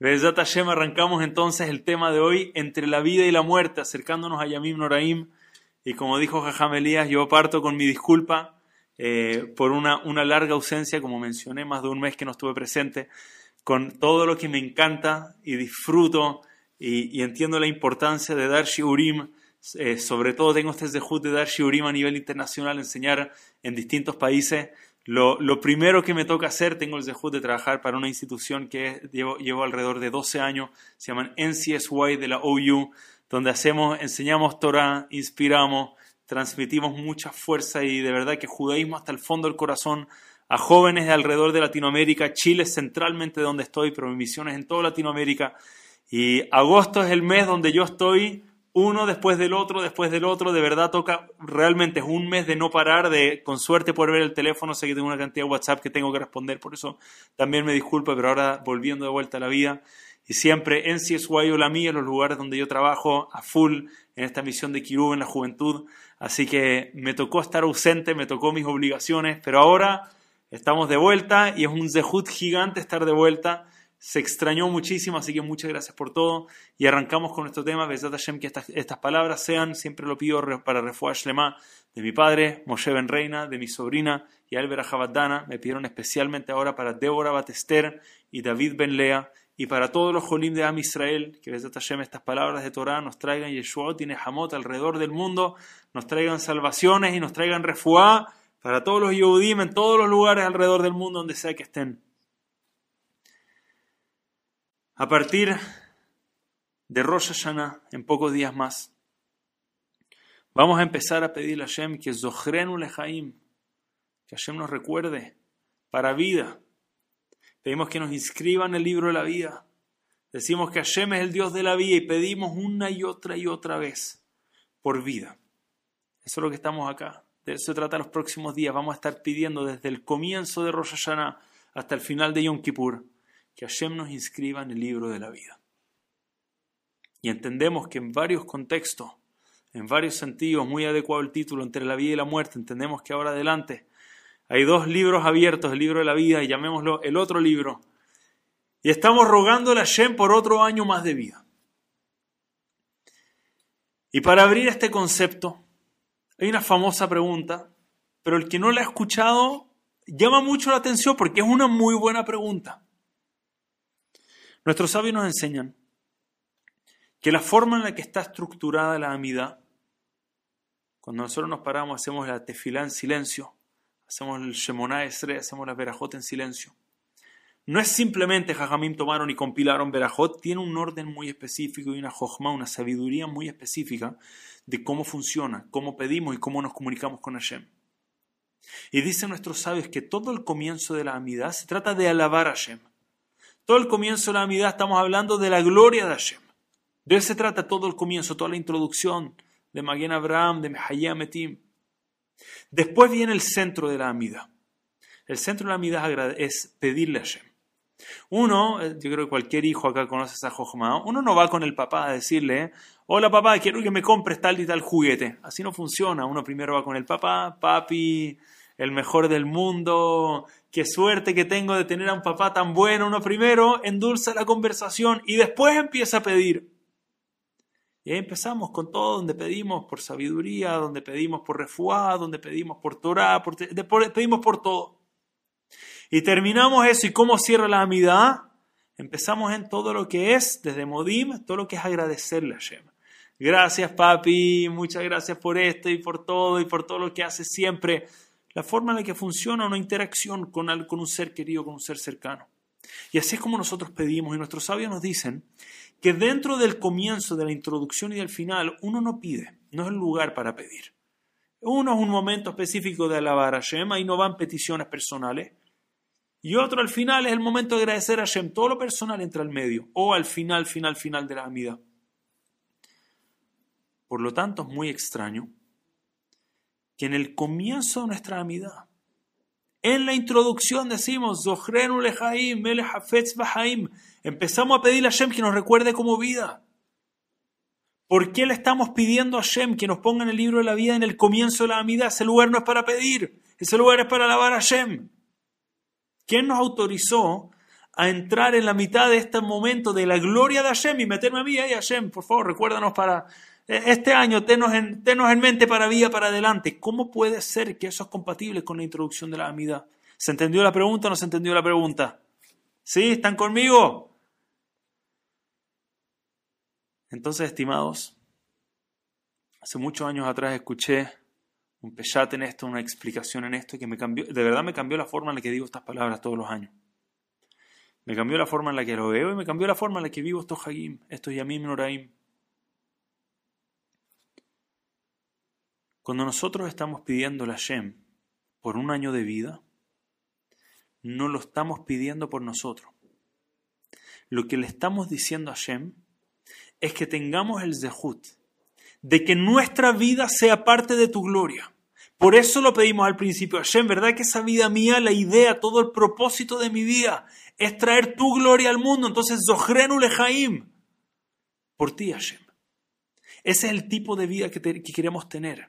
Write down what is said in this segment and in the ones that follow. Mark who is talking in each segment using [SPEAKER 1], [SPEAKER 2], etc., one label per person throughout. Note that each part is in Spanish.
[SPEAKER 1] Bezat Hashem, arrancamos entonces el tema de hoy, entre la vida y la muerte, acercándonos a Yamim Noraim. Y como dijo Jajam Elías, yo parto con mi disculpa eh, por una, una larga ausencia, como mencioné, más de un mes que no estuve presente, con todo lo que me encanta y disfruto y, entiendo la importancia de dar shiurim. Eh, sobre todo tengo este zehut de dar shiurim a nivel internacional, enseñar en distintos países. Lo, lo, primero que me toca hacer, tengo el zehut de trabajar para una institución que llevo, llevo, alrededor de 12 años, se llaman NCSY de la OU, donde hacemos, enseñamos Torah, inspiramos, transmitimos mucha fuerza y de verdad que judaísmo hasta el fondo del corazón a jóvenes de alrededor de Latinoamérica, Chile centralmente donde estoy, pero mi misión es en toda Latinoamérica. Y agosto es el mes donde yo estoy uno después del otro, después del otro, de verdad toca, realmente es un mes de no parar, de con suerte poder ver el teléfono, sé que tengo una cantidad de WhatsApp que tengo que responder, por eso también me disculpo, pero ahora volviendo de vuelta a la vida, y siempre en CSY o la mía, los lugares donde yo trabajo a full en esta misión de Kirú en la juventud, así que me tocó estar ausente, me tocó mis obligaciones, pero ahora estamos de vuelta y es un zehut gigante estar de vuelta se extrañó muchísimo, así que muchas gracias por todo. Y arrancamos con nuestro tema, Besat Hashem, que estas, palabras sean, siempre lo pido para Refuah Lema de mi padre, Moshe Ben Reina, de mi sobrina y Albera Jabaddana. Me pidieron especialmente ahora para Débora Batester y David Ben Lea. Y para todos los Jolim de Am Israel, que Besat Hashem, estas palabras de Torah nos traigan Yeshua, tiene Hamot alrededor del mundo, nos traigan salvaciones y nos traigan Refuah para todos los Yehudim en todos los lugares alrededor del mundo donde sea que estén. A partir de Rosh Hashanah, en pocos días más, vamos a empezar a pedirle a Hashem que Zohrenu Lejaim, que Hashem nos recuerde para vida. Pedimos que nos inscriba en el libro de la vida. Decimos que Hashem es el Dios de la vida y pedimos una y otra y otra vez por vida. Eso es lo que estamos acá. De eso se trata los próximos días. Vamos a estar pidiendo desde el comienzo de Rosh Hashanah hasta el final de Yom Kippur que Hashem nos inscriba en el libro de la vida. Y entendemos que en varios contextos, en varios sentidos, muy adecuado el título, entre la vida y la muerte, entendemos que ahora adelante hay dos libros abiertos, el libro de la vida y llamémoslo el otro libro. Y estamos rogándole a Hashem por otro año más de vida. Y para abrir este concepto, hay una famosa pregunta, pero el que no la ha escuchado llama mucho la atención porque es una muy buena pregunta. Nuestros sabios nos enseñan que la forma en la que está estructurada la amidad, cuando nosotros nos paramos, hacemos la tefilá en silencio, hacemos el Shemonah Esre, hacemos la verajot en silencio. No es simplemente Jajamim tomaron y compilaron verajot, tiene un orden muy específico y una jojma, una sabiduría muy específica de cómo funciona, cómo pedimos y cómo nos comunicamos con Hashem. Y dicen nuestros sabios que todo el comienzo de la amidad se trata de alabar a Hashem. Todo el comienzo de la amidad estamos hablando de la gloria de Hashem. De eso se trata todo el comienzo, toda la introducción de Maguen Abraham, de Mehayah Metim. Después viene el centro de la amidad. El centro de la amidad es pedirle a Hashem. Uno, eh, yo creo que cualquier hijo acá conoce esa jojma, uno no va con el papá a decirle, hola papá, quiero que me compres tal y tal juguete. Así no funciona. Uno primero va con el papá, papi, el mejor del mundo, qué suerte que tengo de tener a un papá tan bueno. Uno primero endulza la conversación y después empieza a pedir. Y ahí empezamos con todo, donde pedimos por sabiduría, donde pedimos por refuá, donde pedimos por Torah, por, pedimos por todo. Y terminamos eso. ¿Y cómo cierra la amidad? Empezamos en todo lo que es, desde Modim, todo lo que es agradecerle a Hashem. Gracias, papi, muchas gracias por esto y por todo y por todo lo que hace siempre la forma en la que funciona una interacción con, con un ser querido, con un ser cercano. Y así es como nosotros pedimos, y nuestros sabios nos dicen que dentro del comienzo, de la introducción y del final, uno no pide, no es el lugar para pedir. Uno es un momento específico de alabar a Hashem, y no van peticiones personales. Y otro al final es el momento de agradecer a Hashem. Todo lo personal entra al medio, o al final, final, final de la amida. Por lo tanto, es muy extraño que en el comienzo de nuestra amidad, en la introducción decimos, empezamos a pedirle a Hashem que nos recuerde como vida. ¿Por qué le estamos pidiendo a Hashem que nos ponga en el libro de la vida en el comienzo de la amidad? Ese lugar no es para pedir, ese lugar es para alabar a Hashem. ¿Quién nos autorizó a entrar en la mitad de este momento de la gloria de Hashem y meterme a mí, y Hashem, por favor, recuérdanos para este año, tenos en, tenos en mente para vía para adelante. ¿Cómo puede ser que eso es compatible con la introducción de la amidad? ¿Se entendió la pregunta o no se entendió la pregunta? ¿Sí? ¿Están conmigo? Entonces, estimados, hace muchos años atrás escuché un peyat en esto, una explicación en esto que me cambió, de verdad me cambió la forma en la que digo estas palabras todos los años. Me cambió la forma en la que lo veo y me cambió la forma en la que vivo estos hagim, estos yamim noraim. Cuando nosotros estamos pidiendo la Shem por un año de vida, no lo estamos pidiendo por nosotros. Lo que le estamos diciendo a Shem es que tengamos el zehut de que nuestra vida sea parte de tu gloria. Por eso lo pedimos al principio, Hashem, ¿verdad que esa vida mía, la idea, todo el propósito de mi vida es traer tu gloria al mundo? Entonces, Zohrenu Lejaim, por ti, Hashem. Ese es el tipo de vida que, que, queremos tener.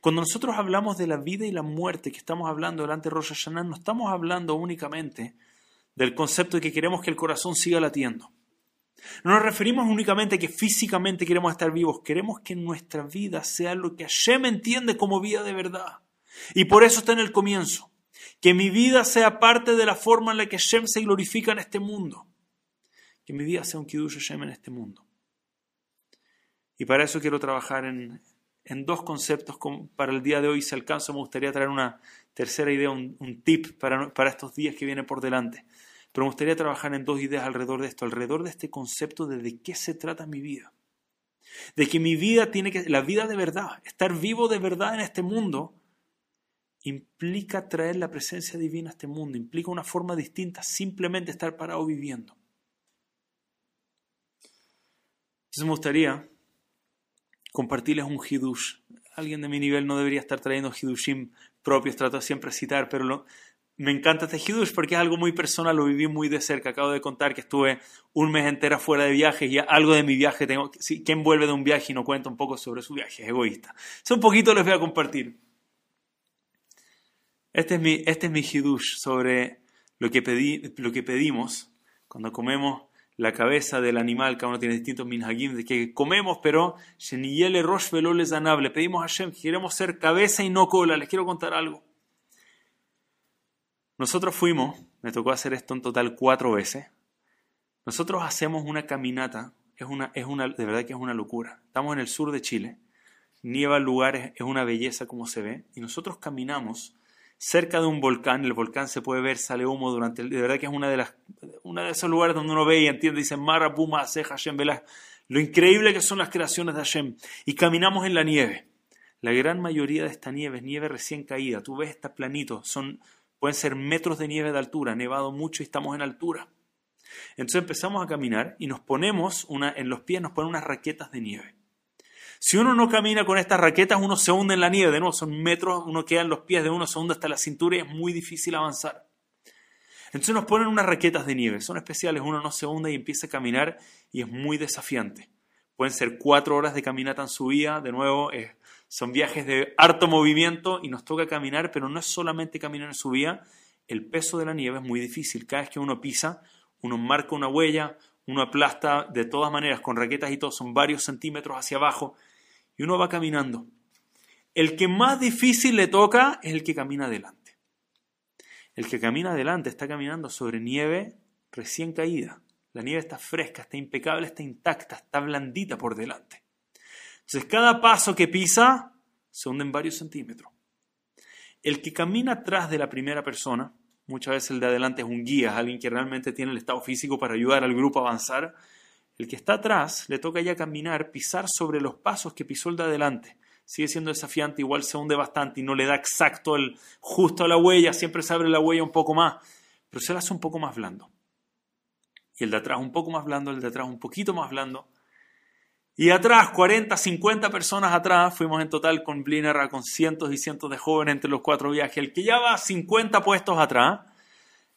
[SPEAKER 1] Cuando nosotros hablamos de la vida y la muerte que estamos hablando delante de Rosh Hashanah, no estamos hablando únicamente del concepto de que queremos que el corazón siga latiendo. No nos referimos únicamente a que físicamente queremos estar vivos, queremos que nuestra vida sea lo que Hashem entiende como vida de verdad. Y por eso está en el comienzo. Que mi vida sea parte de la forma en la que Hashem se glorifica en este mundo. Que mi vida sea un Kiddush Hashem en este mundo. Y para eso quiero trabajar en, en dos conceptos para el día de hoy. Si alcanzo, me gustaría traer una tercera idea, un, tip para, para estos días que vienen por delante. Pero me gustaría trabajar en dos ideas alrededor de esto, alrededor de este concepto de de qué se trata mi vida. De que mi vida tiene que, la vida de verdad, estar vivo de verdad en este mundo, implica traer la presencia divina a este mundo, implica una forma distinta, simplemente estar parado viviendo. Entonces me gustaría compartirles un hidush. Alguien de mi nivel no debería estar trayendo hidushim propios, trato siempre de citar, pero me encanta este Hidush porque es algo muy personal, lo viví muy de cerca. Acabo de contar que estuve un mes entero fuera de viaje y algo de mi viaje tengo. ¿Quién vuelve de un viaje y no cuenta un poco sobre su viaje? Es egoísta. Es un poquito les voy a compartir. Este es mi, este es mi Hidush sobre lo que, lo que pedimos cuando comemos la cabeza del animal. Cada uno tiene distintos minhagim de que comemos, pero Sheniyele Rosh Le pedimos a Hashem, queremos ser cabeza y no cola. Les quiero contar algo. Nosotros fuimos, me tocó hacer esto en total cuatro veces. Nosotros hacemos una caminata, es una, es una, de verdad que es una locura. Estamos en el sur de Chile, nieva lugares, es una belleza como se ve, y nosotros caminamos cerca de un volcán, el volcán se puede ver, sale humo durante el, de verdad que es una de las, una de esos lugares donde uno ve y entiende, dice Mara, Puma, Hashem, lo increíble que son las creaciones de Hashem, y caminamos en la nieve. La gran mayoría de esta nieve es nieve recién caída, tú ves, está planito, son Pueden ser metros de nieve de altura, nevado mucho y estamos en altura. Entonces empezamos a caminar y nos ponemos una, en los pies, nos ponen unas raquetas de nieve. Si uno no camina con estas raquetas, uno se hunde en la nieve. De nuevo, son metros, uno queda en los pies de uno, se hunde hasta la cintura y es muy difícil avanzar. Entonces nos ponen unas raquetas de nieve, son especiales, uno no se hunde y empieza a caminar y es muy desafiante. Pueden ser cuatro horas de caminata en subida, de nuevo, son viajes de harto movimiento y nos toca caminar, pero no es solamente caminar en su vía. El peso de la nieve es muy difícil. Cada vez que uno pisa, uno marca una huella, uno aplasta de todas maneras con raquetas y todo, son varios centímetros hacia abajo y uno va caminando. El que más difícil le toca es el que camina adelante. El que camina adelante está caminando sobre nieve recién caída. La nieve está fresca, está impecable, está intacta, está blandita por delante. Entonces, cada paso que pisa se hunde en varios centímetros. El que camina atrás de la primera persona, muchas veces el de adelante es un guía, alguien que realmente tiene el estado físico para ayudar al grupo a avanzar. El que está atrás le toca ya caminar, pisar sobre los pasos que pisó el de adelante. Sigue siendo desafiante, igual se hunde bastante y no le da exacto el justo a la huella, siempre se abre la huella un poco más, pero se la hace un poco más blando. Y el de atrás un poco más blando, el de atrás un poquito más blando, y atrás, 40, 50 personas atrás, fuimos en total con Blinera con cientos y cientos de jóvenes entre los cuatro viajes. El que ya va 50 puestos atrás,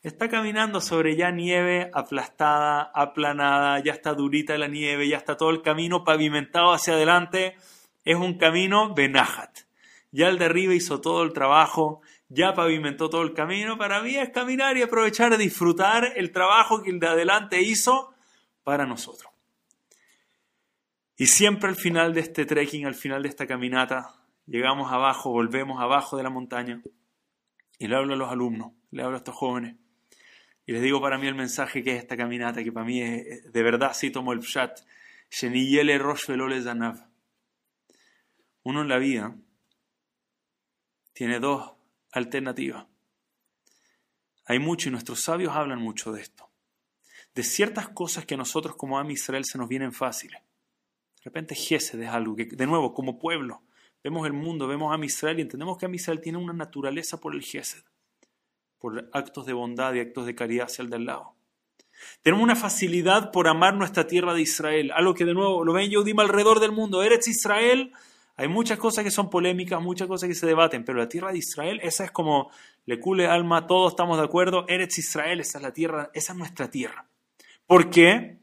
[SPEAKER 1] está caminando sobre ya nieve aplastada, aplanada, ya está durita la nieve, ya está todo el camino pavimentado hacia adelante. Es un camino Benahat. Ya el de arriba hizo todo el trabajo, ya pavimentó todo el camino. Para mí es caminar y aprovechar disfrutar el trabajo que el de adelante hizo para nosotros. Y siempre al final de este trekking, al final de esta caminata, llegamos abajo, volvemos abajo de la montaña y le hablo a los alumnos, le hablo a estos jóvenes y les digo para mí el mensaje que es esta caminata, que para mí es, de verdad, sí tomo el pshat, uno en la vida tiene dos alternativas. Hay mucho y nuestros sabios hablan mucho de esto. De ciertas cosas que a nosotros como Am Israel se nos vienen fáciles. De repente Gesed es algo que, de nuevo, como pueblo, vemos el mundo, vemos a Israel y entendemos que a Israel tiene una naturaleza por el Gesed, por actos de bondad y actos de caridad hacia el del lado. Tenemos una facilidad por amar nuestra tierra de Israel, algo que de nuevo lo ven Yehudim alrededor del mundo. Eres Israel, hay muchas cosas que son polémicas, muchas cosas que se debaten, pero la tierra de Israel, esa es como le cule alma, todos estamos de acuerdo, Eretz Israel, esa es la tierra, esa es nuestra tierra. ¿Por qué?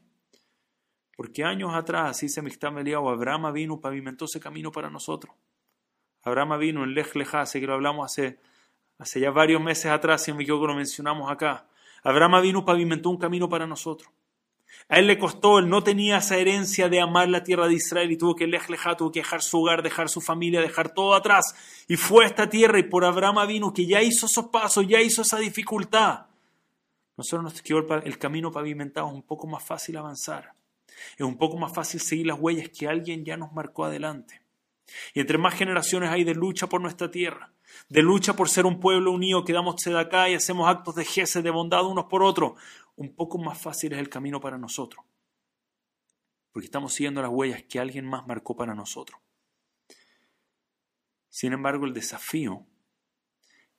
[SPEAKER 1] Porque años atrás, así se Mixtam o Abraham vino, pavimentó ese camino para nosotros. Abraham vino en Lech Lejá, sé que lo hablamos hace, hace ya varios meses atrás, si me equivoco lo mencionamos acá. Abraham vino, pavimentó un camino para nosotros. A él le costó, él no tenía esa herencia de amar la tierra de Israel y tuvo que lejar, tuvo que dejar su hogar, dejar su familia, dejar todo atrás. Y fue a esta tierra y por Abraham vino que ya hizo esos pasos, ya hizo esa dificultad. Nosotros nos quedó el camino pavimentado, es un poco más fácil avanzar. Es un poco más fácil seguir las huellas que alguien ya nos marcó adelante. Y entre más generaciones hay de lucha por nuestra tierra, de lucha por ser un pueblo unido que damos acá y hacemos actos de jefe, de bondad unos por otros, un poco más fácil es el camino para nosotros. Porque estamos siguiendo las huellas que alguien más marcó para nosotros. Sin embargo, el desafío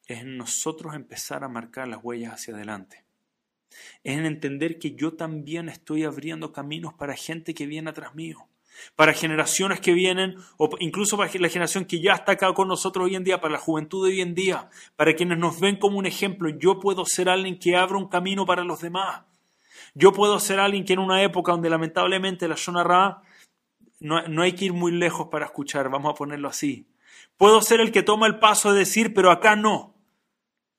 [SPEAKER 1] es en nosotros empezar a marcar las huellas hacia adelante. Es en entender que yo también estoy abriendo caminos para gente que viene atrás mío para generaciones que vienen, o incluso para la generación que ya está acá con nosotros hoy en día, para la juventud de hoy en día, para quienes nos ven como un ejemplo. Yo puedo ser alguien que abra un camino para los demás. Yo puedo ser alguien que en una época donde lamentablemente la Shonara no, no hay que ir muy lejos para escuchar, vamos a ponerlo así. Puedo ser el que toma el paso de decir, pero acá no.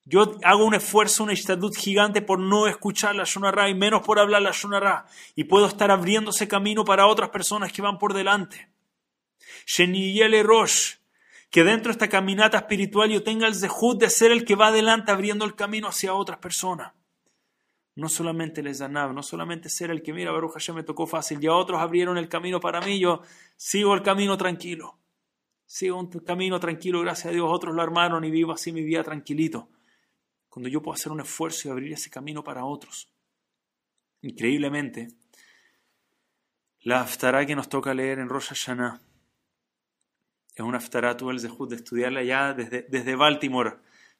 [SPEAKER 1] Yo hago un esfuerzo, una istadut gigante por no escuchar la Shonara y menos por hablar la Shonara. Y puedo estar abriéndose camino para otras personas que van por delante. Sheniyele Rosh, que dentro de esta caminata espiritual yo tenga el zehut de ser el que va adelante abriendo el camino hacia otras personas. No solamente les danab, no solamente ser el que mira, Baruch Hashem me tocó fácil, ya otros abrieron el camino para mí, yo sigo el camino tranquilo. Sigo un camino tranquilo, gracias a Dios, otros lo armaron y vivo así mi vida tranquilito cuando yo puedo hacer un esfuerzo y abrir ese camino para otros. Increíblemente, la Haftarah que nos toca leer en Rosh Hashanah es una Haftarah, tuve el zehut de estudiarla ya desde, desde Baltimore.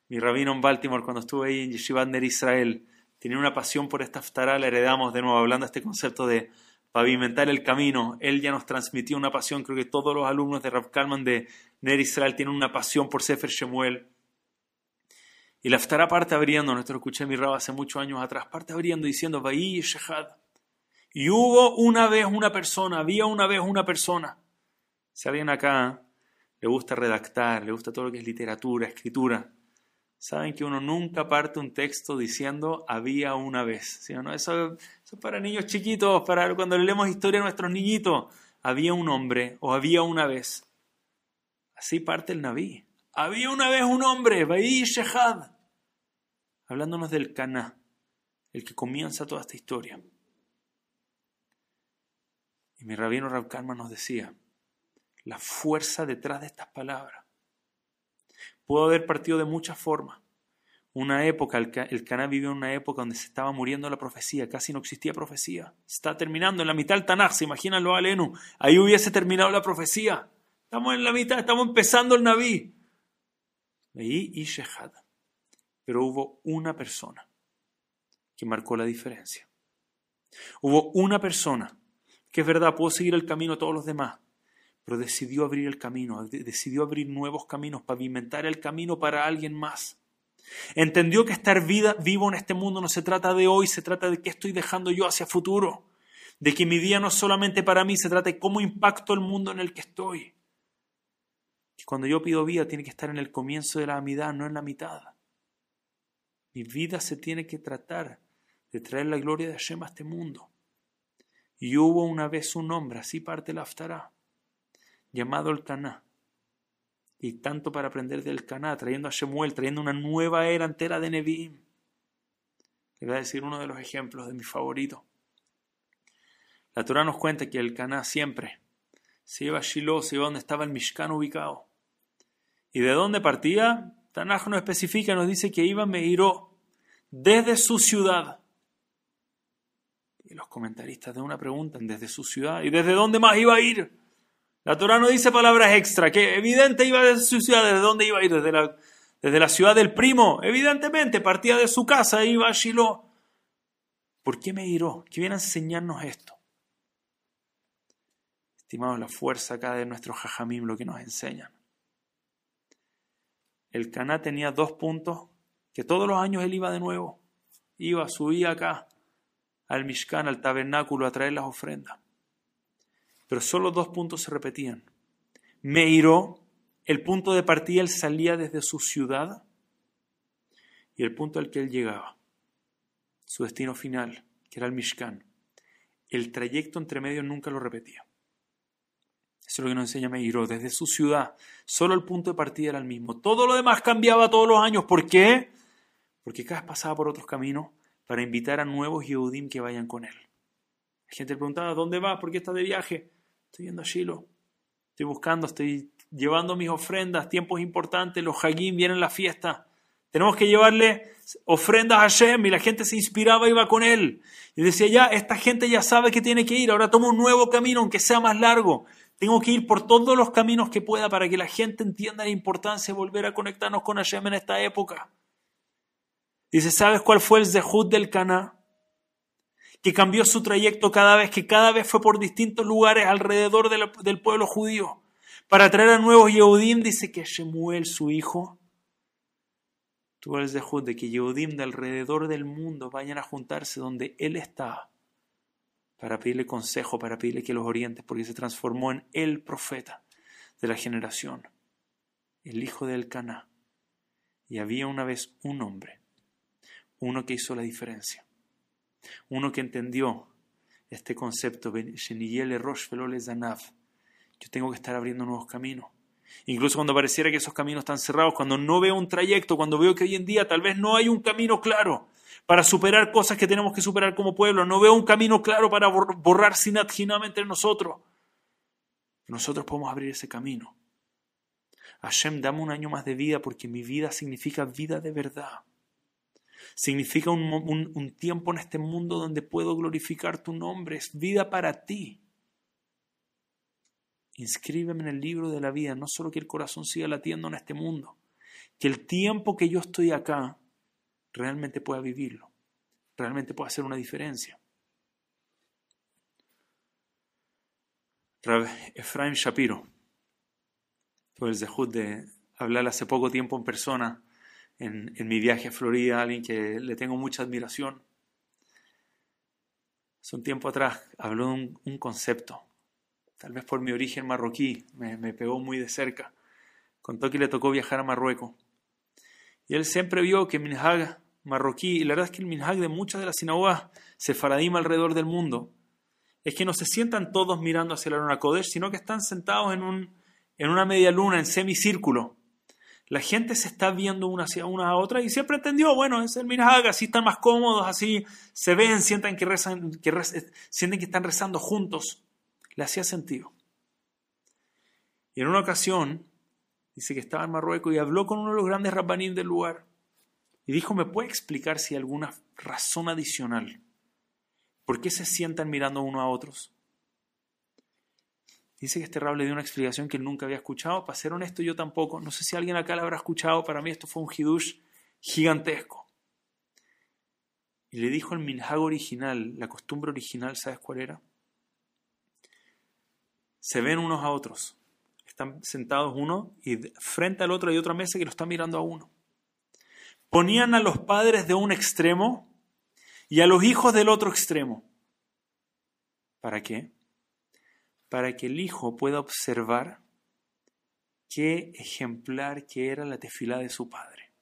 [SPEAKER 1] Mi rabino en Baltimore, cuando estuve ahí en Yeshivat Ner Israel, tenía una pasión por esta Haftarah, la heredamos de nuevo, hablando de este concepto de pavimentar el camino. Él ya nos transmitió una pasión, creo que todos los alumnos de Rav Kalman de Ner Israel tienen una pasión por Sefer Shemuel. Y la Aftará parte abriendo, nuestro escuché mi rab hace muchos años atrás, parte abriendo diciendo, y Shehad. Y hubo una vez una persona, había una vez una persona. Si alguien acá le gusta redactar, le gusta todo lo que es literatura, escritura, saben que uno nunca parte un texto diciendo había una vez. ¿sí? Eso, eso es para niños chiquitos, para cuando le leemos historia a nuestros niñitos. Había un hombre o había una vez. Así parte el Naví. Había una vez un hombre, Baí Shehad, hablándonos del Caná, el que comienza toda esta historia. Y mi rabino Rab nos decía, la fuerza detrás de estas palabras. Pudo haber partido de muchas formas. Una época, el, Caná vivió en una época donde se estaba muriendo la profecía, casi no existía profecía. Está terminando en la mitad del Tanaj, se imaginan lo alenu. Ahí hubiese terminado la profecía. Estamos en la mitad, estamos empezando el Naví. Y Shehad. Pero hubo una persona que marcó la diferencia. Hubo una persona que es verdad, pudo seguir el camino a todos los demás, pero decidió abrir el camino, decidió abrir nuevos caminos, pavimentar el camino para alguien más. Entendió que estar vida, vivo en este mundo no se trata de hoy, se trata de qué estoy dejando yo hacia futuro. De que mi vida no es solamente para mí, se trata de cómo impacto el mundo en el que estoy cuando yo pido vida tiene que estar en el comienzo de la amidad, no en la mitad. Mi vida se tiene que tratar de traer la gloria de Hashem a este mundo. Y hubo una vez un hombre, así parte la Aftará, llamado el Caná. Y tanto para aprender del Caná, trayendo a Shemuel, trayendo una nueva era entera de Nevi'im. Le voy a decir uno de los ejemplos de mi favorito. La Torah nos cuenta que el Caná siempre se iba a Shiloh, se iba donde estaba el Mishkan ubicado. ¿Y de dónde partía? Tanaj no especifica, nos dice que iba Meiró, desde su ciudad. Y los comentaristas de una preguntan, ¿desde su ciudad? ¿Y desde dónde más iba a ir? La Torah no dice palabras extra, que evidente iba desde su ciudad, ¿desde dónde iba a ir? Desde la, desde la ciudad del primo, evidentemente, partía de su casa, iba a Shiloh. ¿Por qué Meiró? ¿Qué viene a enseñarnos esto? Estimados, la fuerza acá de nuestros jajamim, lo que nos enseñan. El Caná tenía dos puntos que todos los años él iba de nuevo. Iba, subía acá al Mishkan, al tabernáculo, a traer las ofrendas. Pero solo dos puntos se repetían. Meiró, el punto de partida, él salía desde su ciudad y el punto al que él llegaba, su destino final, que era el Mishkan. El trayecto entre medio nunca lo repetía. Eso es lo que nos enseña Meiro. Desde su ciudad, solo el punto de partida era el mismo. Todo lo demás cambiaba todos los años. ¿Por qué? Porque cada vez pasaba por otros caminos para invitar a nuevos Yehudim que vayan con él. La gente le preguntaba, ¿dónde vas? ¿Por qué estás de viaje? Estoy yendo a Shiloh. Estoy buscando, estoy llevando mis ofrendas, tiempos importantes, los Hagim vienen la fiesta. Tenemos que llevarle ofrendas a Hashem y la gente se inspiraba, iba con él. Y decía, ya, esta gente ya sabe que tiene que ir, ahora toma un nuevo camino, aunque sea más largo. Tengo que ir por todos los caminos que pueda para que la gente entienda la importancia de volver a conectarnos con Hashem en esta época. Dice, ¿sabes cuál fue el Zehut del Cana? Que cambió su trayecto cada vez, que cada vez fue por distintos lugares alrededor del pueblo judío. Para traer a nuevos Yehudim, dice que Shemuel, su hijo, tuvo el Zehut de que Yehudim de alrededor del mundo vayan a juntarse donde él estaba para pedirle consejo, para pedirle que los oriente, porque se transformó en el profeta de la generación, el hijo de Elcaná. Y había una vez un hombre, uno que hizo la diferencia, uno que entendió este concepto, yo tengo que estar abriendo nuevos caminos. Incluso cuando pareciera que esos caminos están cerrados, cuando no veo un trayecto, cuando veo que hoy en día tal vez no hay un camino claro, para superar cosas que tenemos que superar como pueblo. No veo un camino claro para borrar sinatjinamente entre nosotros. Nosotros podemos abrir ese camino. Hashem, dame un año más de vida porque mi vida significa vida de verdad. Significa un, un tiempo en este mundo donde puedo glorificar tu nombre. Es vida para ti. Inscríbeme en el libro de la vida, no solo que el corazón siga latiendo en este mundo, que el tiempo que yo estoy acá realmente pueda vivirlo, realmente pueda hacer una diferencia. Efraim Shapiro tuve el zehut de hablar hace poco tiempo en persona en, mi viaje a Florida, alguien que le tengo mucha admiración. Hace un tiempo atrás habló de un, concepto, tal vez por mi origen marroquí, me, pegó muy de cerca. Contó que le tocó viajar a Marruecos. Y él siempre vio que Minhag marroquí, y la verdad es que el minhag de muchas de las sinagogas sefaradima alrededor del mundo, es que no se sientan todos mirando hacia la luna Kodesh, sino que están sentados en, un, en una media luna, en semicírculo. La gente se está viendo una hacia una a otra y siempre entendió, bueno, es el minhag, así están más cómodos, así se ven, sienten que, rezan, que sienten que están rezando juntos. Le hacía sentido. Y en una ocasión, dice que estaba en Marruecos y habló con uno de los grandes rabbanín del lugar. Y dijo, ¿me puede explicar si hay alguna razón adicional? ¿Por qué se sientan mirando uno a otros? Dice que este rab le dio una explicación que él nunca había escuchado. Para ser honesto, yo tampoco. No sé si alguien acá la habrá escuchado. Para mí esto fue un hidush gigantesco. Y le dijo el minhag original, la costumbre original, ¿sabes cuál era? Se ven unos a otros. Están sentados uno y frente al otro hay otra mesa que lo está mirando a uno ponían a los padres de un extremo y a los hijos del otro extremo. ¿Para qué? Para que el hijo pueda observar qué ejemplar que era la tefilá de su padre.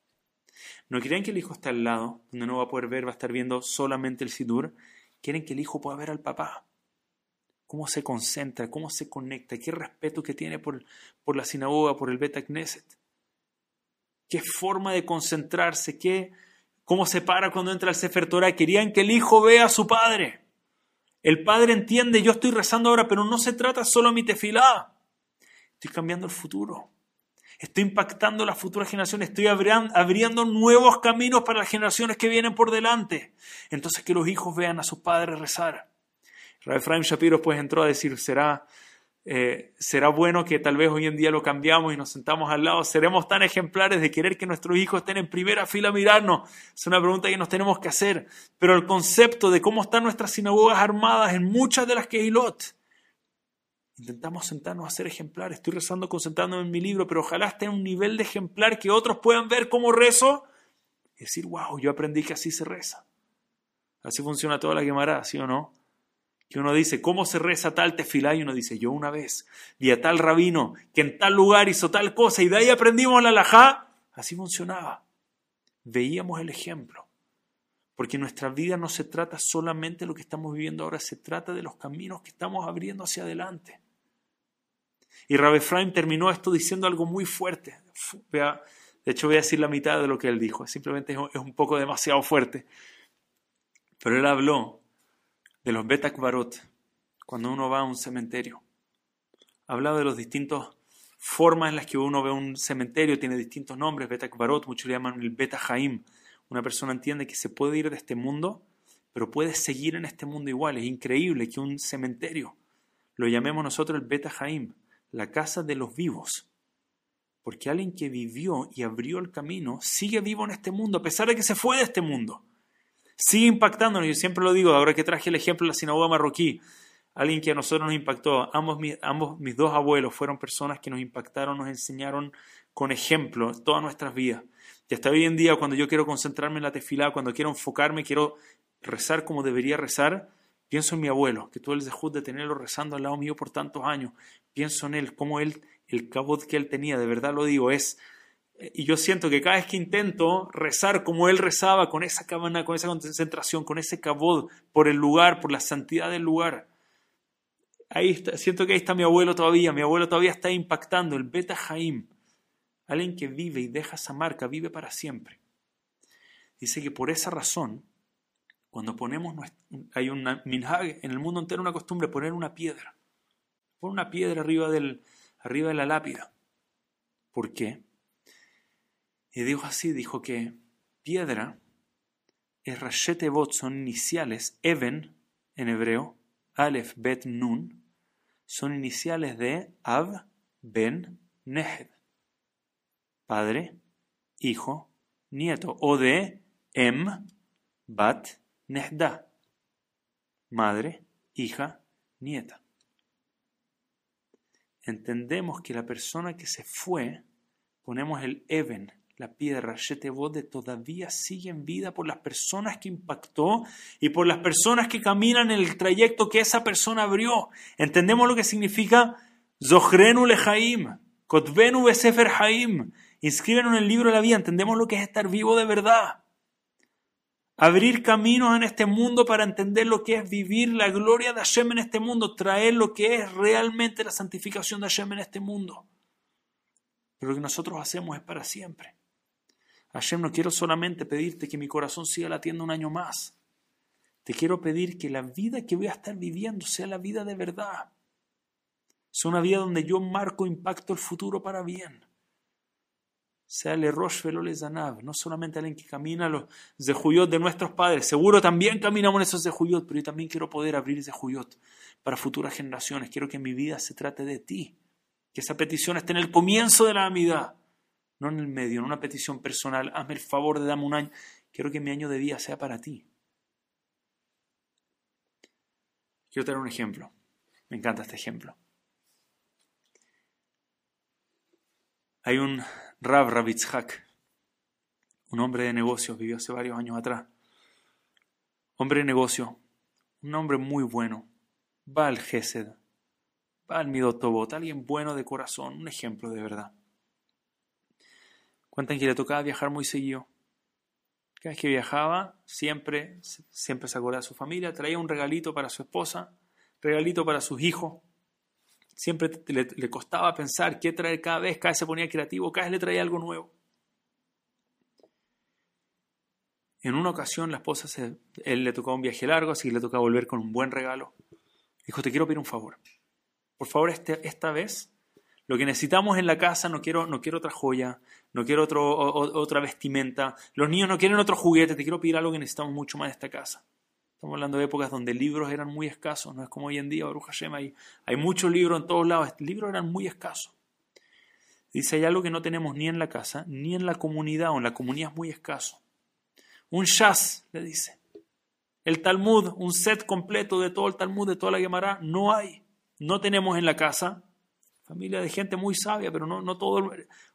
[SPEAKER 1] No quieren que el hijo esté al lado, donde no va a poder ver, va a estar viendo solamente el sidur. Quieren que el hijo pueda ver al papá. Cómo se concentra, cómo se conecta, qué respeto que tiene por, por la sinagoga, por el Beta Knesset. Qué forma de concentrarse, qué, cómo se para cuando entra al Sefer Torah. Querían que el hijo vea a su padre. El padre entiende, yo estoy rezando ahora, pero no se trata solo de mi tefilá. Estoy cambiando el futuro. Estoy impactando las futuras generaciones. Estoy abriendo nuevos caminos para las generaciones que vienen por delante. Entonces que los hijos vean a sus padres rezar. Efraim Shapiro pues entró a decir, será eh, será bueno que tal vez hoy en día lo cambiamos y nos sentamos al lado. ¿Seremos tan ejemplares de querer que nuestros hijos estén en primera fila a mirarnos? Es una pregunta que nos tenemos que hacer. Pero el concepto de cómo están nuestras sinagogas armadas en muchas de las Kehilot, intentamos sentarnos a ser ejemplares. Estoy rezando concentrándome en mi libro, pero ojalá esté en un nivel de ejemplar que otros puedan ver cómo rezo y decir, wow, yo aprendí que así se reza. Así funciona toda la quemará, ¿sí o no? Que uno dice, ¿cómo se reza tal tefilá? Y uno dice, yo una vez vi a tal rabino que en tal lugar hizo tal cosa y de ahí aprendimos la lajá. Así funcionaba. Veíamos el ejemplo. Porque nuestra vida no se trata solamente de lo que estamos viviendo ahora, se trata de los caminos que estamos abriendo hacia adelante. Y Rabbi Efraim terminó esto diciendo algo muy fuerte. de hecho, voy a decir la mitad de lo que él dijo. Simplemente es un poco demasiado fuerte. Pero él habló de los Betakbarot, cuando uno va a un cementerio. Hablaba de las distintas formas en las que uno ve un cementerio, tiene distintos nombres, Betakbarot, muchos le llaman el Beta Una persona entiende que se puede ir de este mundo, pero puede seguir en este mundo igual. Es increíble que un cementerio lo llamemos nosotros el Beta la casa de los vivos. Porque alguien que vivió y abrió el camino sigue vivo en este mundo, a pesar de que se fue de este mundo sigue impactándonos. Yo siempre lo digo, ahora que traje el ejemplo de la sinagoga marroquí, alguien que a nosotros nos impactó, ambos, ambos mis dos abuelos fueron personas que nos impactaron, nos enseñaron con ejemplo todas nuestras vidas. Y hasta hoy en día, cuando yo quiero concentrarme en la tefilá, cuando quiero enfocarme, quiero rezar como debería rezar, pienso en mi abuelo, que tuve el dejud de tenerlo rezando al lado mío por tantos años. Pienso en él, cómo él, el cabot que él tenía, de verdad lo digo, es y yo siento que cada vez que intento rezar como él rezaba, con esa cabana, con esa concentración, con ese cabod por el lugar, por la santidad del lugar, ahí siento que ahí está mi abuelo todavía, mi abuelo todavía está impactando, el Beta Jaim, alguien que vive y deja esa marca, vive para siempre. Dice que por esa razón, cuando ponemos, hay una minhag en el mundo entero una costumbre poner una piedra, poner una piedra arriba, del, arriba de la lápida. ¿Por qué? Y dijo así, dijo que piedra es Rashete son iniciales, Even en hebreo, Aleph, Bet, Nun, son iniciales de Ab, Ben, Nehed, padre, hijo, nieto, o de Em, Bat, Nehda, madre, hija, nieta. Entendemos que la persona que se fue, ponemos el Even, la piedra de todavía sigue en vida por las personas que impactó y por las personas que caminan en el trayecto que esa persona abrió. ¿Entendemos lo que significa? Zohrenu lehaim, Kotvenu besefer haim. Inscríbenos en el libro de la vida. Entendemos lo que es estar vivo de verdad. Abrir caminos en este mundo para entender lo que es vivir la gloria de Hashem en este mundo, traer lo que es realmente la santificación de Hashem en este mundo. Pero lo que nosotros hacemos es para siempre. Hashem, no quiero solamente pedirte que mi corazón siga latiendo un año más. Te quiero pedir que la vida que voy a estar viviendo sea la vida de verdad. Sea una vida donde yo marco impacto el futuro para bien. Sea el Rosh Velole Zanav, no solamente alguien que camina los Zehuyot de nuestros padres. Seguro también caminamos en esos Zehuyot, pero yo también quiero poder abrir Zehuyot para futuras generaciones. Quiero que mi vida se trate de ti. Que esa petición esté en el comienzo de la amidad no en el medio, en una petición personal, hazme el favor de darme un año, quiero que mi año de vida sea para ti. Quiero tener un ejemplo, me encanta este ejemplo. Hay un Rab Rabitzhak, un hombre de negocios, vivió hace varios años atrás. Hombre de negocio, un hombre muy bueno, Baal Gesed, Baal Midotobot, alguien bueno de corazón, un ejemplo de verdad. Cuentan que le tocaba viajar muy seguido. Cada vez que viajaba, siempre, siempre se acordaba de su familia, traía un regalito para su esposa, regalito para sus hijos. Siempre le, costaba pensar qué traer cada vez, cada vez se ponía creativo, cada vez le traía algo nuevo. En una ocasión la esposa, se, él le tocaba un viaje largo, así que le tocaba volver con un buen regalo. Dijo, te quiero pedir un favor. Por favor, este, esta vez, lo que necesitamos en la casa, no quiero, no quiero otra joya, no quiero otro, otra vestimenta, los niños no quieren otro juguete, te quiero pedir algo que necesitamos mucho más de esta casa. Estamos hablando de épocas donde libros eran muy escasos, no es como hoy en día, Baruch Hashem, hay, hay muchos libros en todos lados, libros eran muy escasos. Dice, hay algo que no tenemos ni en la casa, ni en la comunidad, o en la comunidad es muy escaso. Un shas, le dice. El Talmud, un set completo de todo el Talmud, de toda la Gemara, no hay. No tenemos en la casa. Familia de gente muy sabia, pero no, no todo.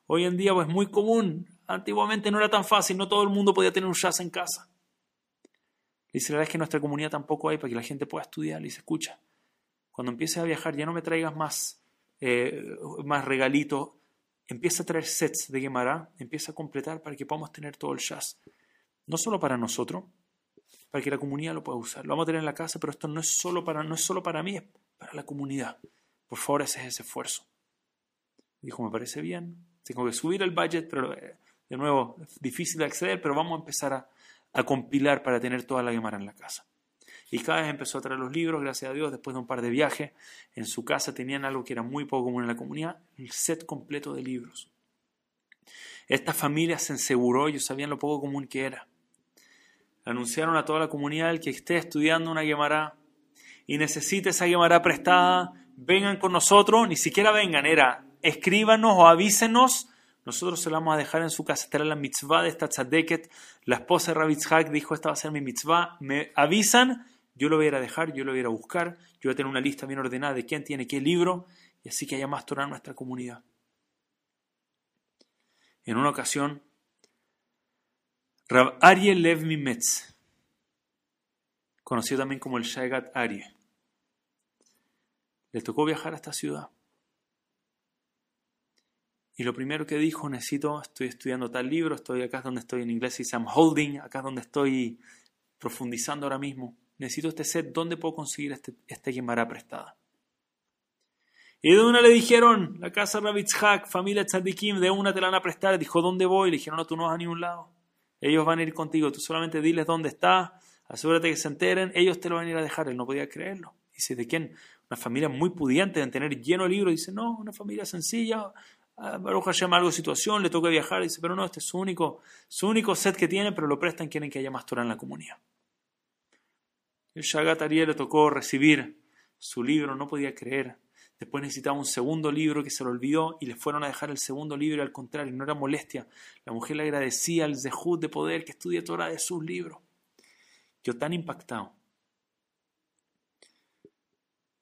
[SPEAKER 1] Hoy en día es pues, muy común. Antiguamente no era tan fácil, no todo el mundo podía tener un shas en casa. Dice, la verdad es que en nuestra comunidad tampoco hay para que la gente pueda estudiar. Le dice, escucha, cuando empieces a viajar ya no me traigas más, eh, más regalitos. Empieza a traer sets de Gemara, empieza a completar para que podamos tener todo el shas. No solo para nosotros, para que la comunidad lo pueda usar. Lo vamos a tener en la casa, pero esto no es solo para, no es solo para mí, es para la comunidad. Por favor, ese es ese esfuerzo. Dijo, me parece bien, tengo que subir el budget, pero eh, de nuevo, difícil de acceder, pero vamos a empezar a, compilar para tener toda la Gemara en la casa. Y cada vez empezó a traer los libros, gracias a Dios, después de un par de viajes. En su casa tenían algo que era muy poco común en la comunidad, el set completo de libros. Esta familia se aseguró, ellos sabían lo poco común que era. Anunciaron a toda la comunidad el que esté estudiando una Gemara y necesite esa Gemara prestada, vengan con nosotros, ni siquiera vengan, era escríbanos o avísenos, nosotros se la vamos a dejar en su casa. Esta era la mitzvah de esta tzadeket. La esposa de Rabitzhak dijo, esta va a ser mi mitzvah. Me avisan, yo lo voy a ir a dejar, yo lo voy a ir a buscar. Yo voy a tener una lista bien ordenada de quién tiene qué libro. Y así que haya más Torah en nuestra comunidad. En una ocasión, Rab Arie Lev Mimetz, conocido también como el Shaigat Arie, le tocó viajar a esta ciudad. Y lo primero que dijo, necesito, estoy estudiando tal libro, estoy acá donde estoy en inglés, y I'm holding, acá donde estoy profundizando ahora mismo. Necesito este set, ¿dónde puedo conseguir este, este Gemara prestada? Y de una le dijeron, la casa Rabitzhak, familia Tzadikim, de una te la van a prestar. Dijo, ¿dónde voy? Le dijeron, no, tú no vas a ningún lado. Ellos van a ir contigo, tú solamente diles dónde está, asegúrate que se enteren, ellos te lo van a ir a dejar. Él no podía creerlo. Dice, ¿de quién? Una familia muy pudiente, de tener lleno libros. Dice, no, una familia sencilla, Baruch Hashem algo de situación, le toca viajar, dice, pero no, este es su único, su único set que tiene, pero lo prestan, quieren que haya más Torah en la comunidad. El Shagat Ariel le tocó recibir su libro, no podía creer. Después necesitaba un segundo libro que se lo olvidó y le fueron a dejar el segundo libro al contrario, no era molestia. La mujer le agradecía al Zehut de poder que estudie Torah de sus libros. Yo tan impactado.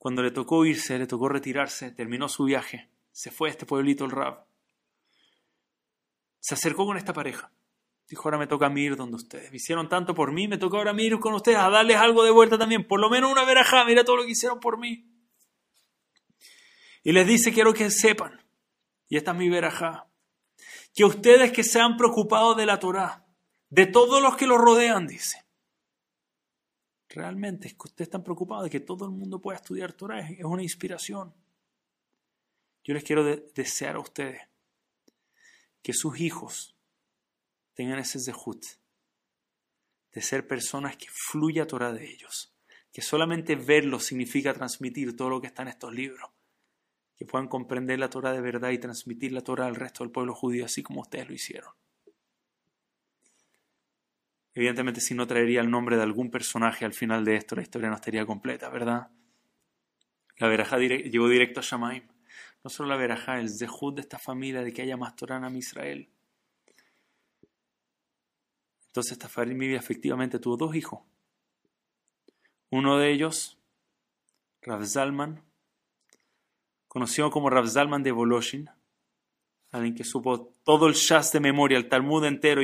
[SPEAKER 1] Cuando le tocó irse, le tocó retirarse, terminó su viaje se fue a este pueblito el Rab. Se acercó con esta pareja. Dijo, ahora me toca a mí ir donde ustedes. hicieron tanto por mí, me toca ahora a mí ir con ustedes a darles algo de vuelta también. Por lo menos una verajá, mira todo lo que hicieron por mí. Y les dice, quiero que sepan, y esta es mi verajá, que ustedes que se han preocupado de la Torah, de todos los que lo rodean, dice. Realmente es que ustedes están preocupados de que todo el mundo pueda estudiar Torah, es una inspiración. Yo les quiero desear a ustedes que sus hijos tengan ese zehut de ser personas que fluya Torah de ellos, que solamente verlo significa transmitir todo lo que está en estos libros, que puedan comprender la Torah de verdad y transmitir la Torah al resto del pueblo judío, así como ustedes lo hicieron. Evidentemente, si no traería el nombre de algún personaje al final de esto, la historia no estaría completa, ¿verdad? La verajá llegó directo a Shamaim no solo la verajá, el zehut de esta familia de que haya más Torah en Israel. Entonces esta familia efectivamente tuvo dos hijos. Uno de ellos, Rav Zalman, conocido como Rav Zalman de Voloshin, alguien que supo todo el Shas de memoria, el Talmud entero,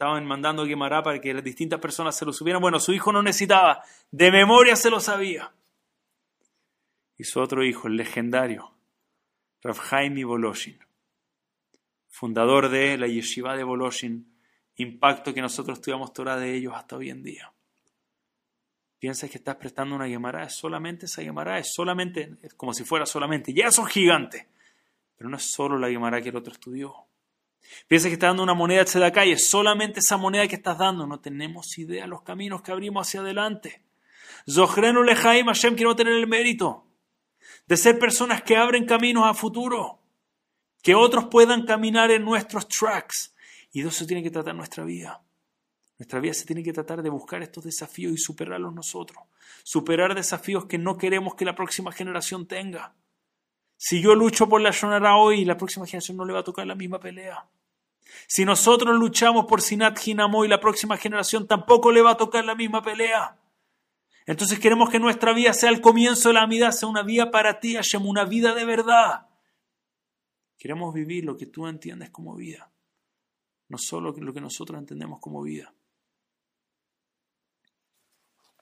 [SPEAKER 1] estaban mandando Gemara para que las distintas personas se lo subieran. Bueno, su hijo no necesitaba, de memoria se lo sabía. Y su otro hijo, el legendario, Rav Voloshin, fundador de la yeshiva de Boloshin, impacto que nosotros estudiamos Torah de ellos hasta hoy en día. Piensas que estás prestando una Gemara, es solamente esa Gemara, es solamente, es como si fuera solamente, ya son gigantes, pero no es solo la Gemara que el otro estudió. Piensas que estás dando una moneda de acá y solamente esa moneda que estás dando, no tenemos idea de los caminos que abrimos hacia adelante. Zohrenu Lejaim Hashem quiero tener el mérito de ser personas que abren caminos a futuro, que otros puedan caminar en nuestros tracks. Y de eso tiene que tratar nuestra vida. Nuestra vida se tiene que tratar de buscar estos desafíos y superarlos nosotros. Superar desafíos que no queremos que la próxima generación tenga. Si yo lucho por la Shonara hoy, la próxima generación no le va a tocar la misma pelea. Si nosotros luchamos por Sinat Hinamo la próxima generación tampoco le va a tocar la misma pelea. Entonces queremos que nuestra vida sea el comienzo de la vida, sea una vida para ti, Hashem, una vida de verdad. Queremos vivir lo que tú entiendes como vida, no solo lo que nosotros entendemos como vida.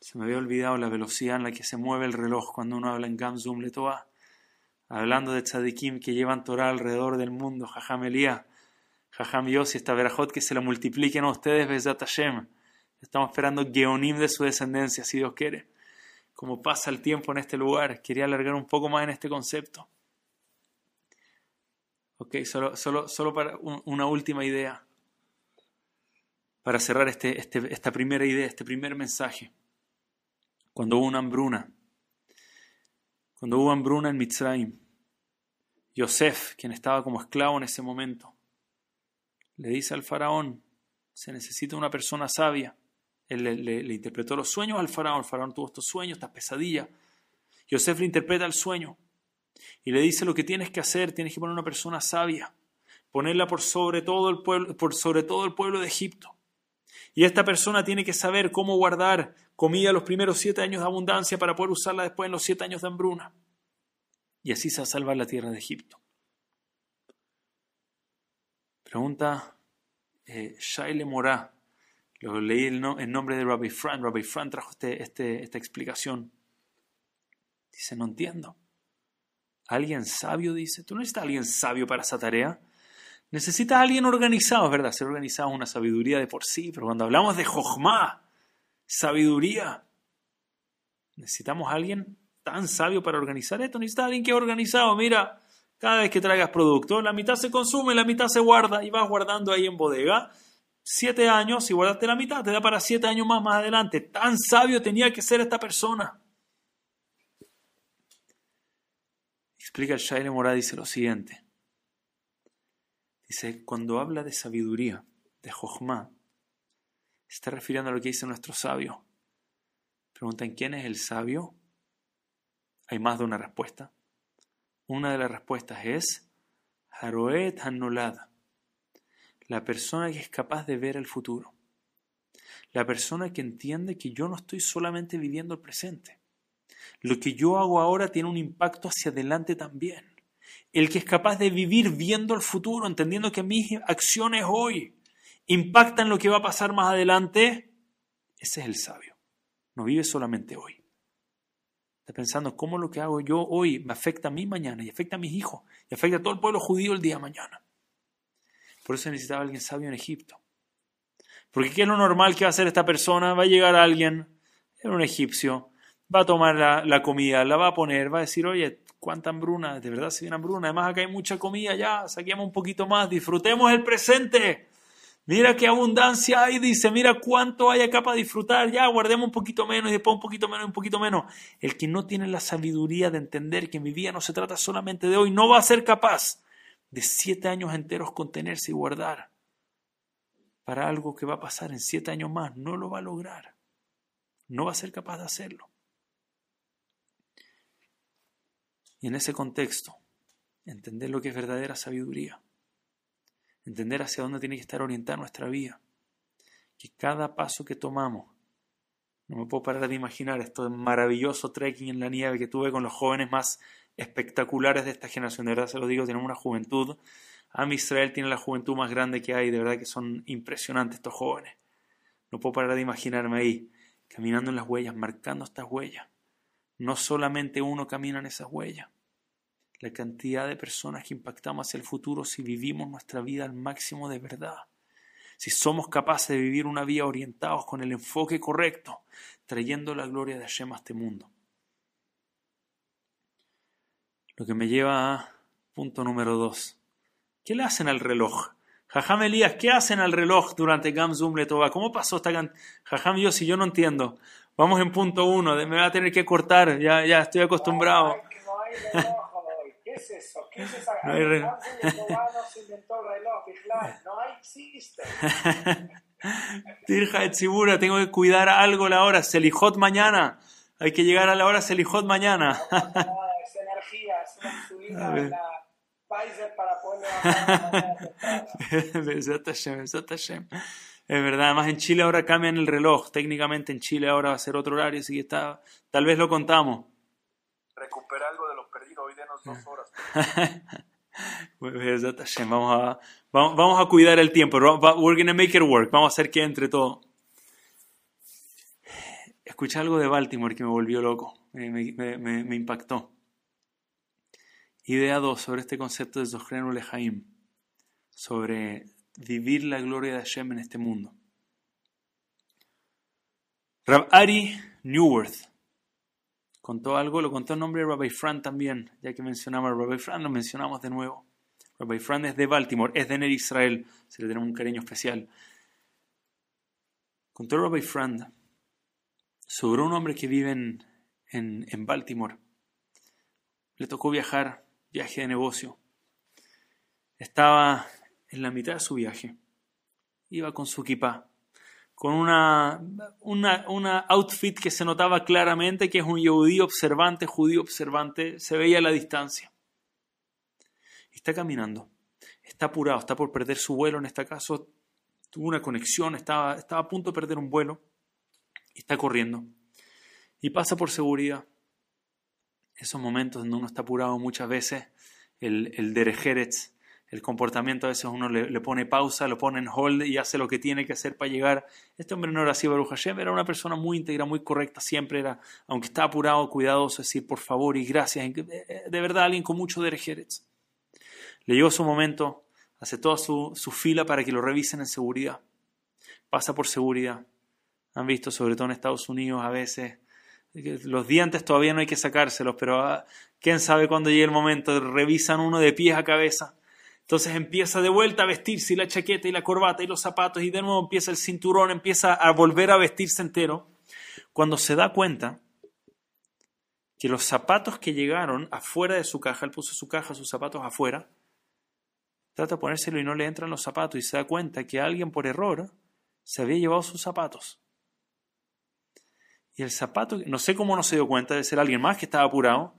[SPEAKER 1] Se me había olvidado la velocidad en la que se mueve el reloj cuando uno habla en Gamzum Letoa. Hablando de tzadikim que llevan Torah alrededor del mundo, Jajam Elías, Jajam Yossi, esta verajot que se lo multipliquen a ustedes, Bezat Hashem. Estamos esperando Geonim de su descendencia, si Dios quiere. Como pasa el tiempo en este lugar, quería alargar un poco más en este concepto. Ok, solo, solo, solo para una última idea. Para cerrar este, este, esta primera idea, este primer mensaje cuando hubo una hambruna, cuando hubo hambruna en Mitzrayim, Yosef, quien estaba como esclavo en ese momento, le dice al faraón, se necesita una persona sabia. Él le, interpretó los sueños al faraón, el faraón tuvo estos sueños, estas pesadillas. Yosef le interpreta el sueño y le dice lo que tienes que hacer, tienes que poner una persona sabia, ponerla por sobre todo el pueblo, por sobre todo el pueblo de Egipto. Y esta persona tiene que saber cómo guardar comida los primeros siete años de abundancia para poder usarla después en los siete años de hambruna. Y así se salva la tierra de Egipto. Pregunta eh, Shaile Morá. Lo leí el, nombre de Rabbi Fran. Rabbi Fran trajo este, este, esta explicación. Dice, no entiendo. ¿Alguien sabio? Dice, ¿tú no necesitas alguien sabio para esa tarea? Necesitas alguien organizado, es verdad, ser organizado es una sabiduría de por sí, pero cuando hablamos de Jochma, sabiduría. Necesitamos a alguien tan sabio para organizar esto. Necesitas alguien que es organizado. Mira, cada vez que traigas producto, la mitad se consume, la mitad se guarda y vas guardando ahí en bodega. Siete años, y guardaste la mitad, te da para siete años más más adelante. Tan sabio tenía que ser esta persona. Explica el Shaire Morá, dice lo siguiente. Dice, cuando habla de sabiduría, de Jochma, está refiriendo a lo que dice nuestro sabio. Preguntan, ¿quién es el sabio? Hay más de una respuesta. Una de las respuestas es Haroet Hanolad, la persona que es capaz de ver el futuro. La persona que entiende que yo no estoy solamente viviendo el presente. Lo que yo hago ahora tiene un impacto hacia adelante también. El que es capaz de vivir viendo el futuro, entendiendo que mis acciones hoy impacta en lo que va a pasar más adelante, ese es el sabio. No vive solamente hoy. Está pensando cómo lo que hago yo hoy me afecta a mí mañana y afecta a mis hijos y afecta a todo el pueblo judío el día de mañana. Por eso necesitaba alguien sabio en Egipto. Porque ¿qué es lo normal que va a hacer esta persona? Va a llegar alguien, era un egipcio, va a tomar la, la, comida, la va a poner, va a decir, oye, cuánta hambruna, de verdad se viene hambruna, además acá hay mucha comida, ya, saquemos un poquito más, disfrutemos el presente. Mira qué abundancia hay, dice, mira cuánto hay acá para disfrutar, ya guardemos un poquito menos y después un poquito menos y un poquito menos. El que no tiene la sabiduría de entender que mi vida no se trata solamente de hoy, no va a ser capaz de siete años enteros contenerse y guardar para algo que va a pasar en siete años más. No lo va a lograr. No va a ser capaz de hacerlo. Y en ese contexto, entender lo que es verdadera sabiduría entender hacia dónde tiene que estar orientada nuestra vida. Que cada paso que tomamos, no me puedo parar de imaginar esto maravilloso trekking en la nieve que tuve con los jóvenes más espectaculares de esta generación. De verdad se lo digo, tenemos una juventud. Am Israel tiene la juventud más grande que hay, de verdad que son impresionantes estos jóvenes. No puedo parar de imaginarme ahí, caminando en las huellas, marcando estas huellas. No solamente uno camina en esas huellas. la cantidad de personas que impactamos hacia el futuro si vivimos nuestra vida al máximo de verdad. Si somos capaces de vivir una vida orientados con el enfoque correcto, trayendo la gloria de Hashem a este mundo. Lo que me lleva a punto número dos. ¿Qué le hacen al reloj? Jajam Elías, ¿qué hacen al reloj durante Gamzum Letová? ¿Cómo pasó esta Jajam yo, si yo no entiendo. Vamos en punto uno, me va a tener que cortar, ya, ya estoy acostumbrado. ¿Qué es eso? ¿Qué es esa? No hay reloj. no no existe. Tirja de Tzibura, tengo que cuidar algo la hora, Selijot mañana. Hay que llegar a la hora Selijot mañana.
[SPEAKER 2] no, es energía, es una insulina, la Pfizer para poder
[SPEAKER 1] Es verdad, además en Chile ahora cambian el reloj. Técnicamente en Chile ahora va a ser otro horario, así que está, tal vez lo contamos.
[SPEAKER 2] Recupera algo de los perdidos, hoy denos dos horas.
[SPEAKER 1] vamos a, vamos, a cuidar el tiempo. We're gonna make it work. Vamos a hacer que entre todo. Escuché algo de Baltimore que me volvió loco, me, me, me, impactó. Idea 2 sobre este concepto de Zohren Lejaim, sobre vivir la gloria de Hashem en este mundo. Rab Ari Newworth contó algo, lo contó en nombre de Rabbi Fran también, ya que mencionamos a Rabbi Fran, lo mencionamos de nuevo. Rabbi Fran es de Baltimore, es de Ner Israel, se le tenemos un cariño especial. Contó Rabbi Fran sobre un hombre que vive en, en, Baltimore. Le tocó viajar, viaje de negocio. Estaba en la mitad de su viaje. Iba con su kipá con una, una, outfit que se notaba claramente que es un judío observante, judío observante, se veía a la distancia. Está caminando, está apurado, está por perder su vuelo, en este caso tuvo una conexión, estaba, estaba a punto de perder un vuelo, está corriendo. Y pasa por seguridad. Esos momentos donde uno está apurado muchas veces, el, el derejeretz, el comportamiento a veces uno le, pone pausa, lo pone en hold y hace lo que tiene que hacer para llegar. Este hombre no era así, Baruch Hashem, era una persona muy íntegra, muy correcta, siempre era, aunque estaba apurado, cuidadoso, decir por favor y gracias. Eh, eh, de verdad, alguien con mucho derejeres. Le llegó su momento, hace toda su, su fila para que lo revisen en seguridad. Pasa por seguridad. Han visto, sobre todo en Estados Unidos, a veces los dientes todavía no hay que sacárselos, pero ah, quién sabe cuándo llegue el momento, revisan uno de pies a cabeza entonces empieza de vuelta a vestirse y la chaqueta y la corbata y los zapatos y de nuevo empieza el cinturón, empieza a volver a vestirse entero. Cuando se da cuenta que los zapatos que llegaron afuera de su caja, él puso su caja, sus zapatos afuera, trata de ponérselo y no le entran los zapatos y se da cuenta que alguien por error se había llevado sus zapatos. Y el zapato, no sé cómo no se dio cuenta, de ser alguien más que estaba apurado,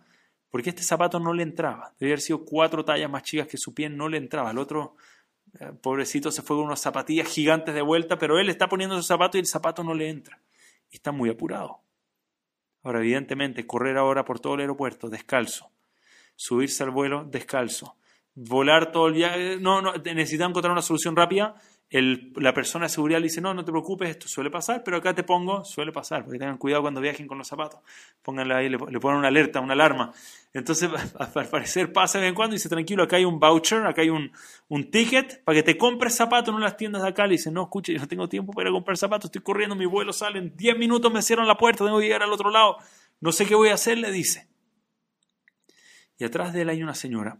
[SPEAKER 1] porque este zapato no le entraba. Debía haber sido cuatro tallas más chicas que su pie, no le entraba. El otro, eh, pobrecito, se fue con unas zapatillas gigantes de vuelta, pero él está poniendo su zapato y el zapato no le entra. Y está muy apurado. Ahora, evidentemente, correr ahora por todo el aeropuerto descalzo, subirse al vuelo descalzo, volar todo el día, no, no, necesitan encontrar una solución rápida la persona de seguridad le dice, no, no te preocupes, esto suele pasar, pero acá te pongo, suele pasar, porque tengan cuidado cuando viajen con los zapatos. Pónganle ahí, le, ponen una alerta, una alarma. Entonces, al parecer pasa de vez en cuando y dice, tranquilo, acá hay un voucher, acá hay un, un ticket para que te compres zapatos en las tiendas de acá. Le dice, no, escuche, yo no tengo tiempo para ir a comprar zapatos, estoy corriendo, mi vuelo sale, en 10 minutos me cierran la puerta, tengo que llegar al otro lado, no sé qué voy a hacer, le dice. Y atrás de él hay una señora.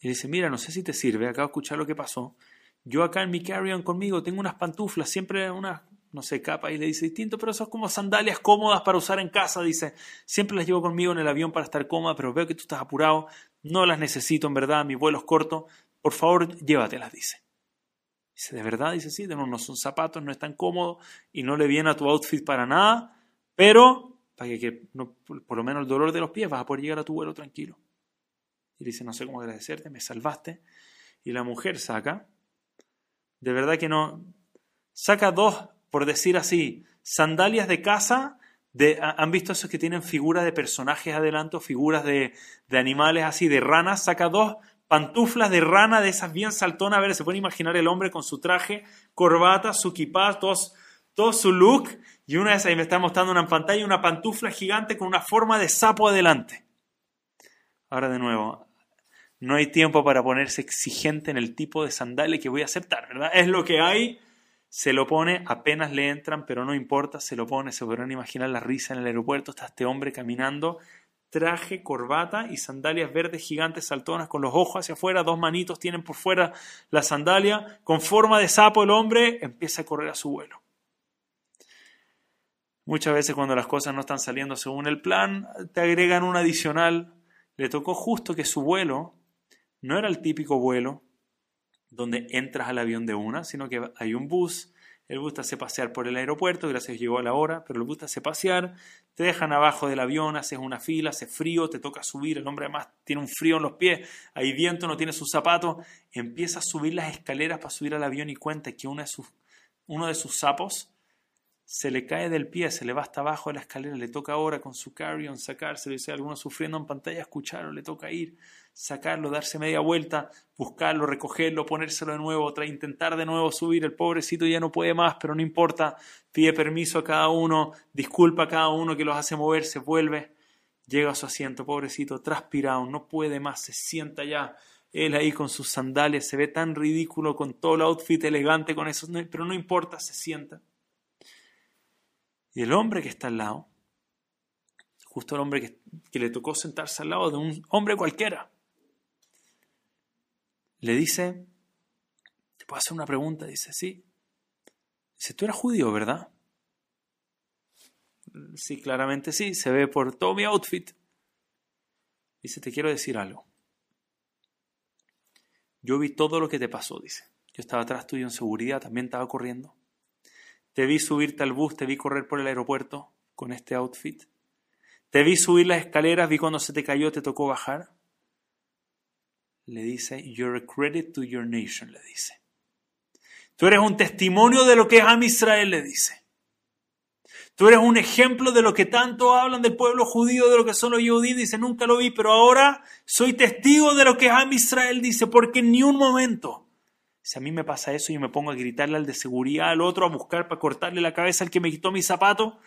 [SPEAKER 1] Y dice, mira, no sé si te sirve, acabo de escuchar lo que pasó. Yo acá en mi carry-on conmigo tengo unas pantuflas, siempre unas, no sé, capa, y le dice distinto, pero son como sandalias cómodas para usar en casa, dice. Siempre las llevo conmigo en el avión para estar cómoda, pero veo que tú estás apurado, no las necesito en verdad, mi vuelo es corto, por favor llévatelas, dice. Dice, ¿de verdad? Dice, sí, no son zapatos, no están cómodos y no le viene a tu outfit para nada, pero para que, por lo menos el dolor de los pies vas a poder llegar a tu vuelo tranquilo. Y dice, no sé cómo agradecerte, me salvaste. Y la mujer saca de verdad que no. Saca dos, por decir así, sandalias de casa. De, ¿Han visto esos que tienen figuras de personajes adelanto, figuras de, de animales así, de ranas? Saca dos pantuflas de rana de esas bien saltonas. A ver, se puede imaginar el hombre con su traje, corbata, su kipá, todo, su look. Y una vez ahí me está mostrando una pantalla, una pantufla gigante con una forma de sapo adelante. Ahora de nuevo, no hay tiempo para ponerse exigente en el tipo de sandalia que voy a aceptar, ¿verdad? Es lo que hay, se lo pone, apenas le entran, pero no importa, se lo pone, se podrán imaginar la risa en el aeropuerto, está este hombre caminando, traje, corbata y sandalias verdes gigantes saltonas con los ojos hacia afuera, dos manitos tienen por fuera la sandalia, con forma de sapo el hombre empieza a correr a su vuelo. Muchas veces cuando las cosas no están saliendo según el plan, te agregan un adicional. Le tocó justo que su vuelo no era el típico vuelo donde entras al avión de una, sino que hay un bus, el bus te hace pasear por el aeropuerto, gracias llegó a la hora, pero el bus te hace pasear, te dejan abajo del avión, haces una fila, hace frío, te toca subir, el hombre además tiene un frío en los pies, hay viento, no tiene sus zapatos, empieza a subir las escaleras para subir al avión y cuenta que uno de sus, uno de sus sapos se le cae del pie, se le va hasta abajo de la escalera, le toca ahora con su carry-on sacárselo, dice algunos sufriendo en pantalla, escucharlo, le toca ir, sacarlo, darse media vuelta, buscarlo, recogerlo, ponérselo de nuevo, otra, intentar de nuevo subir, el pobrecito ya no puede más, pero no importa, pide permiso a cada uno, disculpa a cada uno que los hace moverse, vuelve, llega a su asiento, pobrecito, transpirado, no puede más, se sienta ya, él ahí con sus sandalias, se ve tan ridículo con todo el outfit elegante con eso, pero no importa, se sienta. Y el hombre que está al lado, justo el hombre que, le tocó sentarse al lado de un hombre cualquiera, le dice, ¿te puedo hacer una pregunta? Dice, sí. Dice, tú eres judío, ¿verdad? Sí, claramente sí, se ve por todo mi outfit. Dice, te quiero decir algo. Yo vi todo lo que te pasó, dice. Yo estaba atrás tuyo en seguridad, también estaba corriendo. Te vi subirte al bus, te vi correr por el aeropuerto con este outfit. Te vi subir las escaleras, vi cuando se te cayó, te tocó bajar. Le dice, You're a credit to your nation, le dice. Tú eres un testimonio de lo que es Am Israel, le dice. Tú eres un ejemplo de lo que tanto hablan del pueblo judío, de lo que son los judíos. Dice, nunca lo vi, pero ahora soy testigo de lo que es Am Israel, dice, porque ni un momento si a mí me pasa eso y me pongo a gritarle al de seguridad, al otro, a buscar para cortarle la cabeza al que me quitó mi zapato,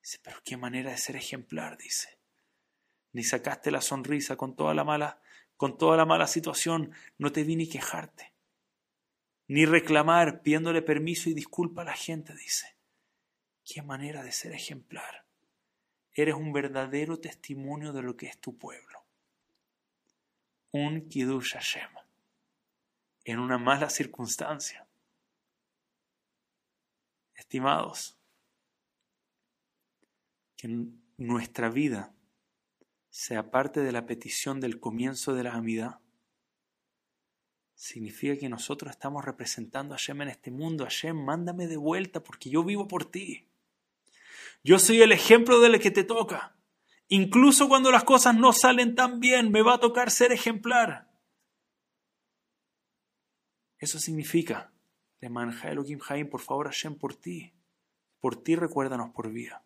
[SPEAKER 1] dice, pero qué manera de ser ejemplar, dice. Ni sacaste la sonrisa con toda la mala, con toda la mala situación, no te vi ni quejarte, ni reclamar pidiéndole permiso y disculpa a la gente, dice. Qué manera de ser ejemplar. Eres un verdadero testimonio de lo que es tu pueblo. Un Kiddush Hashem en una mala circunstancia. Estimados, que nuestra vida sea parte de la petición del comienzo de la amidad, significa que nosotros estamos representando a Hashem en este mundo. Hashem, mándame de vuelta porque yo vivo por ti. Yo soy el ejemplo de lo que te toca. Incluso cuando las cosas no salen tan bien, me va a tocar ser ejemplar. Eso significa, de Elohim Haim, por favor Hashem, por ti. Por ti recuérdanos por vida.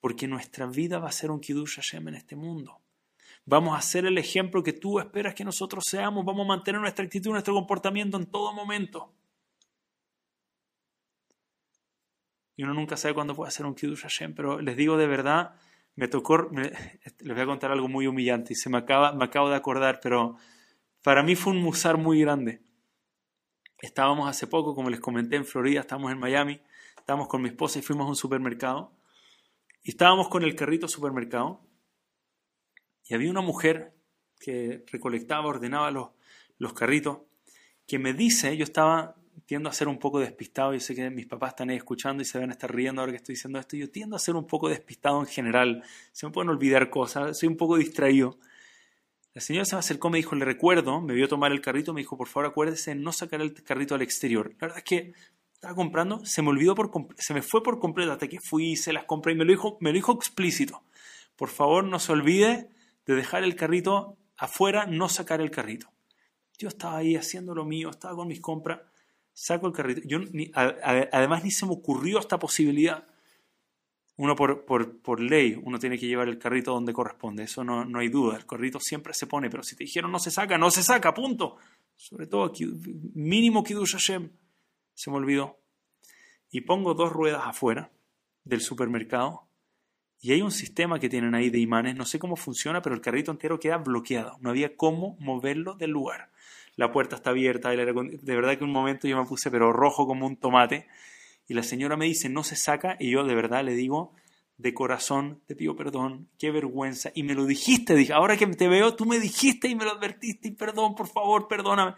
[SPEAKER 1] Porque nuestra vida va a ser un Kiddush Hashem en este mundo. Vamos a ser el ejemplo que tú esperas que nosotros seamos. Vamos a mantener nuestra actitud, nuestro comportamiento en todo momento. Y uno nunca sabe cuándo puede ser un Kiddush Hashem, pero les digo de verdad, me tocó, les voy a contar algo muy humillante y se me acaba, me acabo de acordar, pero para mí fue un musar muy grande. Estábamos hace poco, como les comenté, en Florida, estábamos en Miami, estábamos con mi esposa y fuimos a un supermercado. Y estábamos con el carrito supermercado y había una mujer que recolectaba, ordenaba los, los carritos, que me dice, yo estaba, tiendo a ser un poco despistado, yo sé que mis papás están ahí escuchando y se van a estar riendo ahora que estoy diciendo esto, yo tiendo a ser un poco despistado en general, se me pueden olvidar cosas, soy un poco distraído. La señora se me acercó, me dijo, le recuerdo, me vio tomar el carrito, me dijo, por favor acuérdese de no sacar el carrito al exterior. La verdad es que estaba comprando, se me olvidó por se me fue por completo hasta que fui, se las compré y me lo dijo, me lo dijo explícito. Por favor, no se olvide de dejar el carrito afuera, no sacar el carrito. Yo estaba ahí haciendo lo mío, estaba con mis compras, saco el carrito. Yo además ni se me ocurrió esta posibilidad uno por, por, ley, uno tiene que llevar el carrito donde corresponde, eso no, no, hay duda, el carrito siempre se pone, pero si te dijeron no se saca, no se saca, punto. Sobre todo aquí, mínimo Kiddush Hashem, se me olvidó. Y pongo dos ruedas afuera del supermercado Y hay un sistema que tienen ahí de imanes, no sé cómo funciona, pero el carrito entero queda bloqueado. No había cómo moverlo del lugar. La puerta está abierta, de verdad que un momento yo me puse pero rojo como un tomate. Y la señora me dice, no se saca, y yo de verdad le digo, de corazón, te pido perdón, qué vergüenza. Y me lo dijiste, dije, ahora que te veo, tú me dijiste y me lo advertiste, y perdón, por favor, perdóname.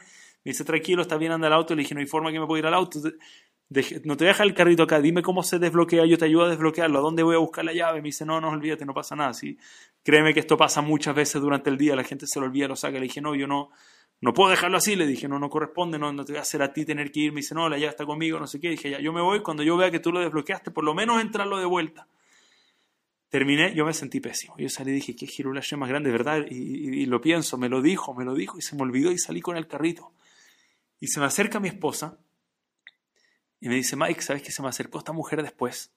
[SPEAKER 1] Me dice, tranquilo, está bien, anda al auto. Le dije, no hay forma que me pueda ir al auto no te deja el carrito acá, dime cómo se desbloquea, yo te ayudo a desbloquearlo, ¿a dónde voy a buscar la llave? Me dice, no, no olvídate, no pasa nada. Sí, créeme que esto pasa muchas veces durante el día, la gente se lo olvida, lo saca. Le dije, no, yo no, no puedo dejarlo así. Le dije, no, no corresponde, no, no te voy a hacer a ti tener que ir. Me dice, no, la llave está conmigo, no sé qué. dije, ya, yo me voy, cuando yo vea que tú lo desbloqueaste, por lo menos entrarlo de vuelta. Terminé, yo me sentí pésimo. Yo salí y dije, qué giro la más grande, ¿verdad? Y, lo pienso, me lo dijo, me lo dijo y se me olvidó y salí con el carrito. Y se me acerca mi esposa y me dice, Mike, ¿sabes que se me acercó esta mujer después?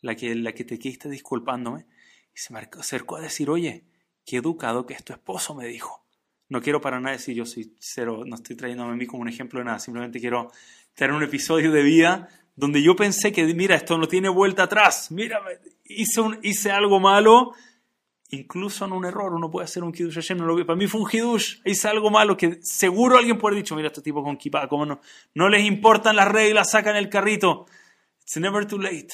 [SPEAKER 1] La que, la que te quiste disculpándome. Y se me acercó a decir, oye, qué educado que es tu esposo, me dijo. No quiero para nada decir yo soy cero, no estoy trayéndome a mí como un ejemplo de nada, simplemente quiero tener un episodio de vida donde yo pensé que, mira, esto no tiene vuelta atrás, mira, hice, hice algo malo incluso en un error uno puede hacer un Kiddush Hashem. No lo, para mí fue un Kiddush, hice algo malo que seguro alguien puede haber dicho, mira, este tipo con kippah, ¿cómo no? No les importan las reglas, sacan el carrito. It's never too late.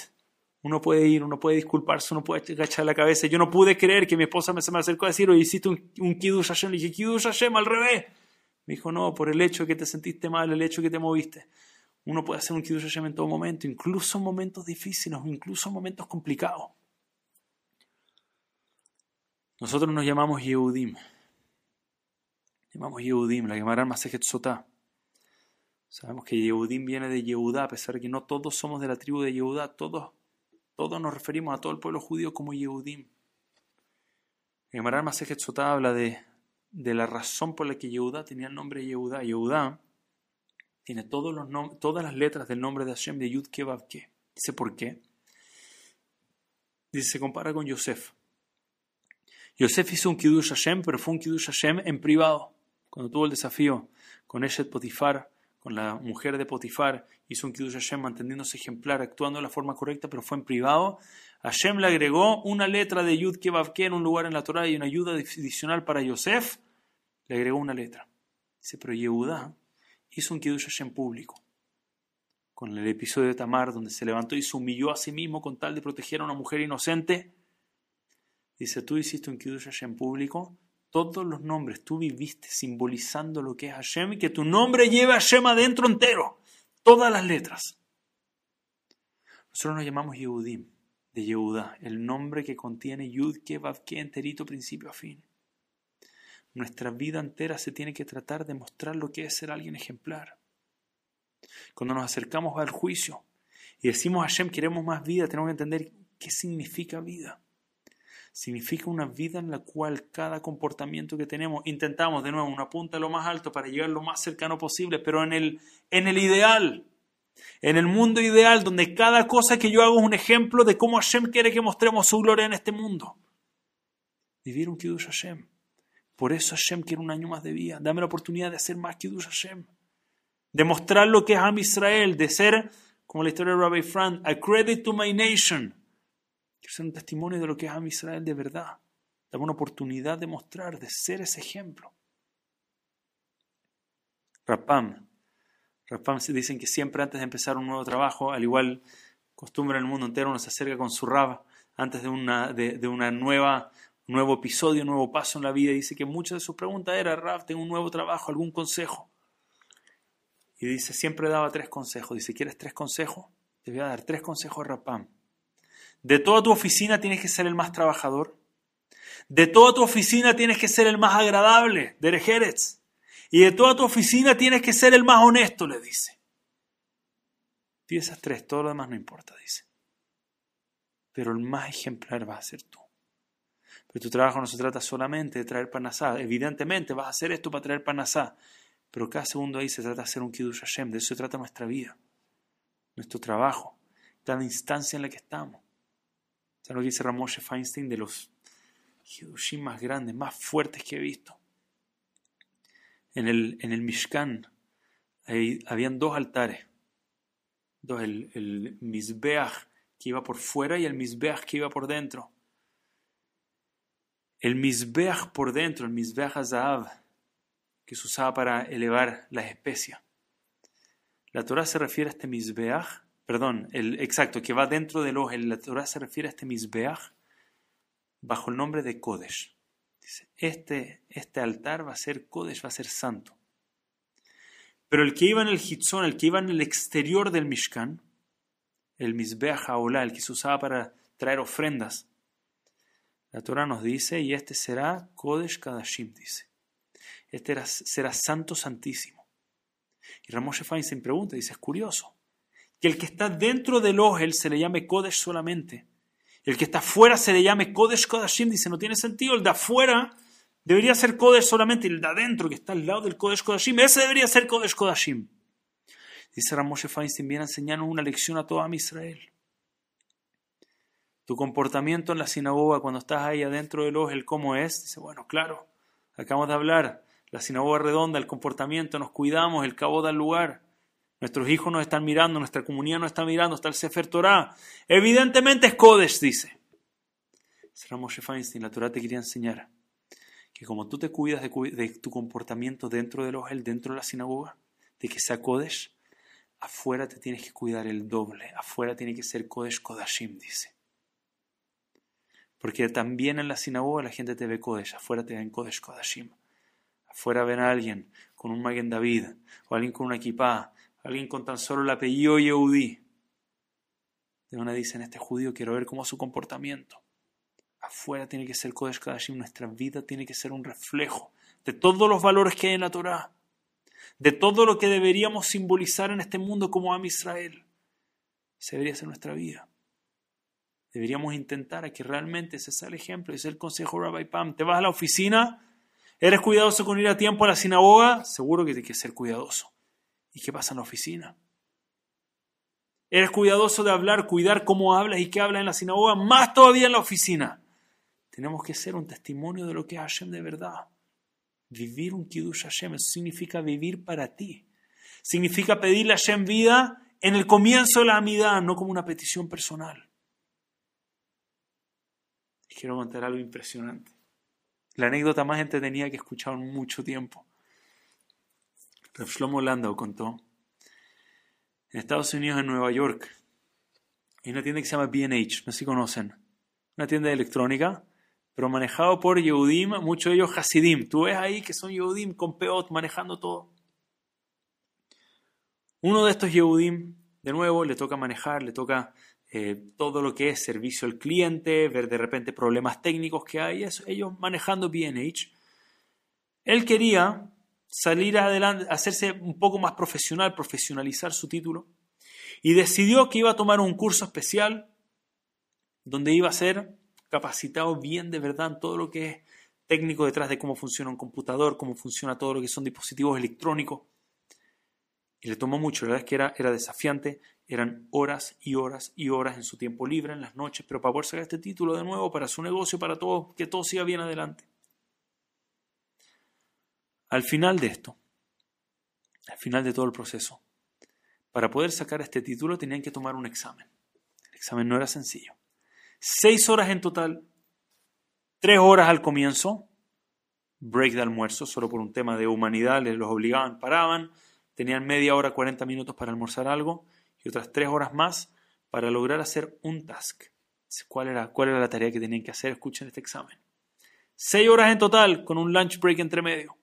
[SPEAKER 1] Uno puede ir, uno puede disculparse, uno puede agachar la cabeza. Yo no pude creer que mi esposa me, se me acercó a decir, oye, hiciste un, un Kiddush Hashem. Le dije, Kiddush Hashem, al revés. Me dijo, no, por el hecho de que te sentiste mal, el hecho de que te moviste. Uno puede hacer un Kiddush Hashem en todo momento, incluso en momentos difíciles, incluso en momentos complicados. Nosotros nos llamamos Yehudim. Llamamos Yehudim, la llamarán Masejet Sotá. Sabemos que Yehudim viene de Yehudá, a pesar de que no todos somos de la tribu de Yehudá, todos, todos nos referimos a todo el pueblo judío como Yehudim. La llamarán Masejet habla de, de la razón por la que Yehudá tenía el nombre Yehudá. Yehudá tiene todos los todas las letras del nombre de Hashem de Yud Kebab Dice por qué. Dice, se compara con Yosef. Yosef hizo un Kiddush Hashem, pero fue un Kiddush Hashem en privado. Cuando tuvo el desafío con Eshet Potifar, con la mujer de Potifar, hizo un Kiddush Hashem manteniéndose ejemplar, actuando de la forma correcta, pero fue en privado. Hashem le agregó una letra de Yud Kebavke en un lugar en la Torah y una ayuda adicional para Yosef. Le agregó una letra. Dice, pero Yehuda hizo un Kiddush Hashem público. Con el episodio de Tamar, donde se levantó y se humilló a sí mismo con tal de proteger a una mujer inocente Dice, tú hiciste un Kiddush Hashem público, todos los nombres tú viviste simbolizando lo que es Hashem y que tu nombre lleve a Hashem adentro entero, todas las letras. Nosotros nos llamamos Yehudim, de Yehuda, el nombre que contiene Yud, que que enterito, principio a fin. Nuestra vida entera se tiene que tratar de mostrar lo que es ser alguien ejemplar. Cuando nos acercamos al juicio y decimos a Hashem queremos más vida, tenemos que entender qué significa vida significa una vida en la cual cada comportamiento que tenemos intentamos de nuevo una punta lo más alto para llegar lo más cercano posible, pero en el, en el ideal, en el mundo ideal, donde cada cosa que yo hago es un ejemplo de cómo Hashem quiere que mostremos su gloria en este mundo. Vivir un Kiddush Hashem. Por eso Hashem quiere un año más de vida. Dame la oportunidad de hacer más Kiddush Hashem. De mostrar lo que es Am Israel, de ser, como la historia de Rabbi Frank, a credit to my nation Ser un testimonio de lo que es Am Israel de verdad. Dame una oportunidad de mostrar, de ser ese ejemplo. Rapam. Rapam se dicen que siempre antes de empezar un nuevo trabajo, al igual costumbre en el mundo entero, uno se acerca con su rab antes de una, de, una nueva, nuevo episodio, un nuevo paso en la vida. Dice que muchas de sus preguntas era, Rab, tengo un nuevo trabajo, algún consejo. Y dice, siempre daba tres consejos. Dice, ¿quieres tres consejos? Te voy a dar tres consejos a Rapam. De toda tu oficina tienes que ser el más trabajador. De toda tu oficina tienes que ser el más agradable, de. Y de toda tu oficina tienes que ser el más honesto, le dice. Y esas tres, todo lo demás no importa, dice. Pero el más ejemplar va a ser tú. Pero tu trabajo no se trata solamente de traer panasá. Evidentemente vas a hacer esto para traer panasá. Pero cada segundo ahí se trata de hacer un kiddush Hashem. De eso se trata nuestra vida. Nuestro trabajo. Cada instancia en la que estamos. ¿Sabes lo que dice Ramoshe Feinstein de los Hidushim más grandes, más fuertes que he visto? En el, en el Mishkan ahí, habían dos altares. El, el que iba por fuera y el Mizbeach que iba por dentro. El Mizbeach por dentro, el Mizbeach Azahav, que se usaba para elevar las especias. La Torah se refiere a este Mizbeach, perdón, el exacto, que va dentro del ojo. La Torah se refiere a este Mizbeach bajo el nombre de Kodesh. Dice, este, este altar va a ser Kodesh, va a ser santo. Pero el que iba en el Hitzón, el que iba en el exterior del Mishkan, el Mizbeach Haolá, el que se usaba para traer ofrendas, la Torah nos dice, y este será Kodesh Kadashim, dice. Este será santo santísimo. Y Ramoshe Feinstein pregunta, dice, es curioso, que el que está dentro del Ohel se le llame Kodesh solamente. El que está afuera se le llame Kodesh Kodashim, dice, no tiene sentido. El de afuera debería ser Kodesh solamente. El de adentro, que está al lado del Kodesh Kodashim, ese debería ser Kodesh Kodashim. Dice Ramoshe Feinstein, viene a enseñarnos una lección a toda Israel. Tu comportamiento en la sinagoga cuando estás ahí adentro del Ohel, ¿cómo es? Dice, bueno, claro, acabamos de hablar. La sinagoga redonda, el comportamiento, nos cuidamos, el cabo del lugar. Nuestros hijos nos están mirando, nuestra comunidad nos está mirando, está el Sefer Torah. Evidentemente es Kodesh, dice. Será Moshe Feinstein, la Torah te quería enseñar que como tú te cuidas de, tu comportamiento dentro del Ohel, dentro de la sinagoga, de que sea Kodesh, afuera te tienes que cuidar el doble. Afuera tiene que ser Kodesh Kodashim, dice. Porque también en la sinagoga la gente te ve Kodesh, afuera te ven Kodesh Kodashim. Afuera ven a alguien con un Magen David, o alguien con una equipa, alguien con tan solo el apellido Yehudi. De una dicen, este judío quiero ver cómo su comportamiento. Afuera tiene que ser Kodesh Kadashim, nuestra vida tiene que ser un reflejo de todos los valores que hay en la Torah, de todo lo que deberíamos simbolizar en este mundo como Am Israel. Esa debería ser nuestra vida. Deberíamos intentar a que realmente ese sea el ejemplo, ese es el consejo Rabbi Pam. Te vas a la oficina, eres cuidadoso con ir a tiempo a la sinagoga, seguro que tienes que ser cuidadoso. ¿Y qué pasa en la oficina? Eres cuidadoso de hablar, cuidar cómo hablas y qué hablas en la sinagoga, más todavía en la oficina. Tenemos que ser un testimonio de lo que es Hashem de verdad. Vivir un Kiddush Hashem, eso significa vivir para ti. Significa pedirle a Hashem vida en el comienzo de la amidad, no como una petición personal. Quiero contar algo impresionante. La anécdota más entretenida que he escuchado mucho tiempo. Rav Shlomo Landau contó, en Estados Unidos, en Nueva York, hay una tienda que se llama B&H, no sé si conocen, una tienda de electrónica, pero manejado por Yehudim, muchos de ellos Hasidim. Tú ves ahí que son Yehudim con peot manejando todo. Uno de estos Yehudim, de nuevo, le toca manejar, le toca eh, todo lo que es servicio al cliente, ver de repente problemas técnicos que hay, eso, ellos manejando B&H. Él quería salir adelante, hacerse un poco más profesional, profesionalizar su título, y decidió que iba a tomar un curso especial donde iba a ser capacitado bien de verdad en todo lo que es técnico detrás de cómo funciona un computador, cómo funciona todo lo que son dispositivos electrónicos. Y le tomó mucho, la verdad es que era, era desafiante, eran horas y horas y horas en su tiempo libre, en las noches, pero para poder sacar este título de nuevo, para su negocio, para todo, que todo siga bien adelante. Al final de esto, al final de todo el proceso, para poder sacar este título tenían que tomar un examen. El examen no era sencillo. Seis horas en total, tres horas al comienzo, break de almuerzo, solo por un tema de humanidad, les los obligaban, paraban, tenían media hora, 40 minutos para almorzar algo y otras tres horas más para lograr hacer un task. ¿Cuál era, cuál era la tarea que tenían que hacer? Escuchen este examen. Seis horas en total con un lunch break entre medio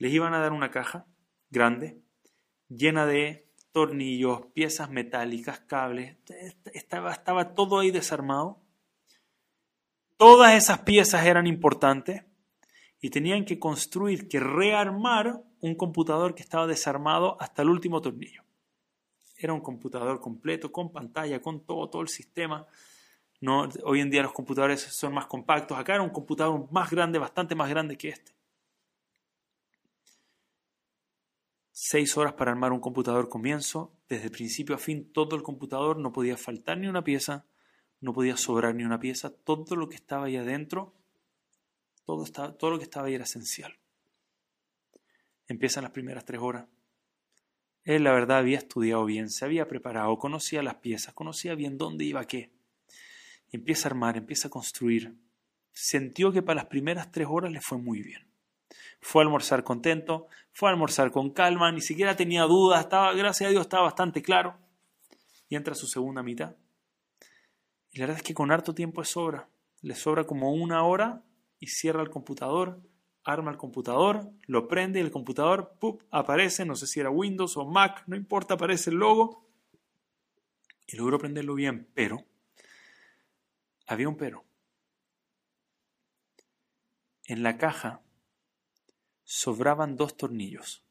[SPEAKER 1] les iban a dar una caja grande, llena de tornillos, piezas metálicas, cables, estaba, estaba todo ahí desarmado. Todas esas piezas eran importantes y tenían que construir, que rearmar un computador que estaba desarmado hasta el último tornillo. Era un computador completo, con pantalla, con todo, todo el sistema. No, hoy en día los computadores son más compactos. Acá era un computador más grande, bastante más grande que este. Seis horas para armar un computador comienzo, desde principio a fin todo el computador, no podía faltar ni una pieza, no podía sobrar ni una pieza, todo lo que estaba ahí adentro, todo, estaba, todo lo que estaba ahí era esencial. Empiezan las primeras tres horas. Él, la verdad, había estudiado bien, se había preparado, conocía las piezas, conocía bien dónde iba qué. empieza a armar, empieza a construir. sintió que para las primeras tres horas le fue muy bien. Fue a almorzar contento, fue a almorzar con calma, ni siquiera tenía dudas, estaba, gracias a Dios estaba bastante claro. Y entra su segunda mitad. Y la verdad es que con harto tiempo es sobra. Le sobra como una hora y cierra el computador, arma el computador, lo prende y el computador aparece, no sé si era Windows o Mac, no importa, aparece el logo. Y logró prenderlo bien, pero había un pero. En la caja sobraban dos tornillos.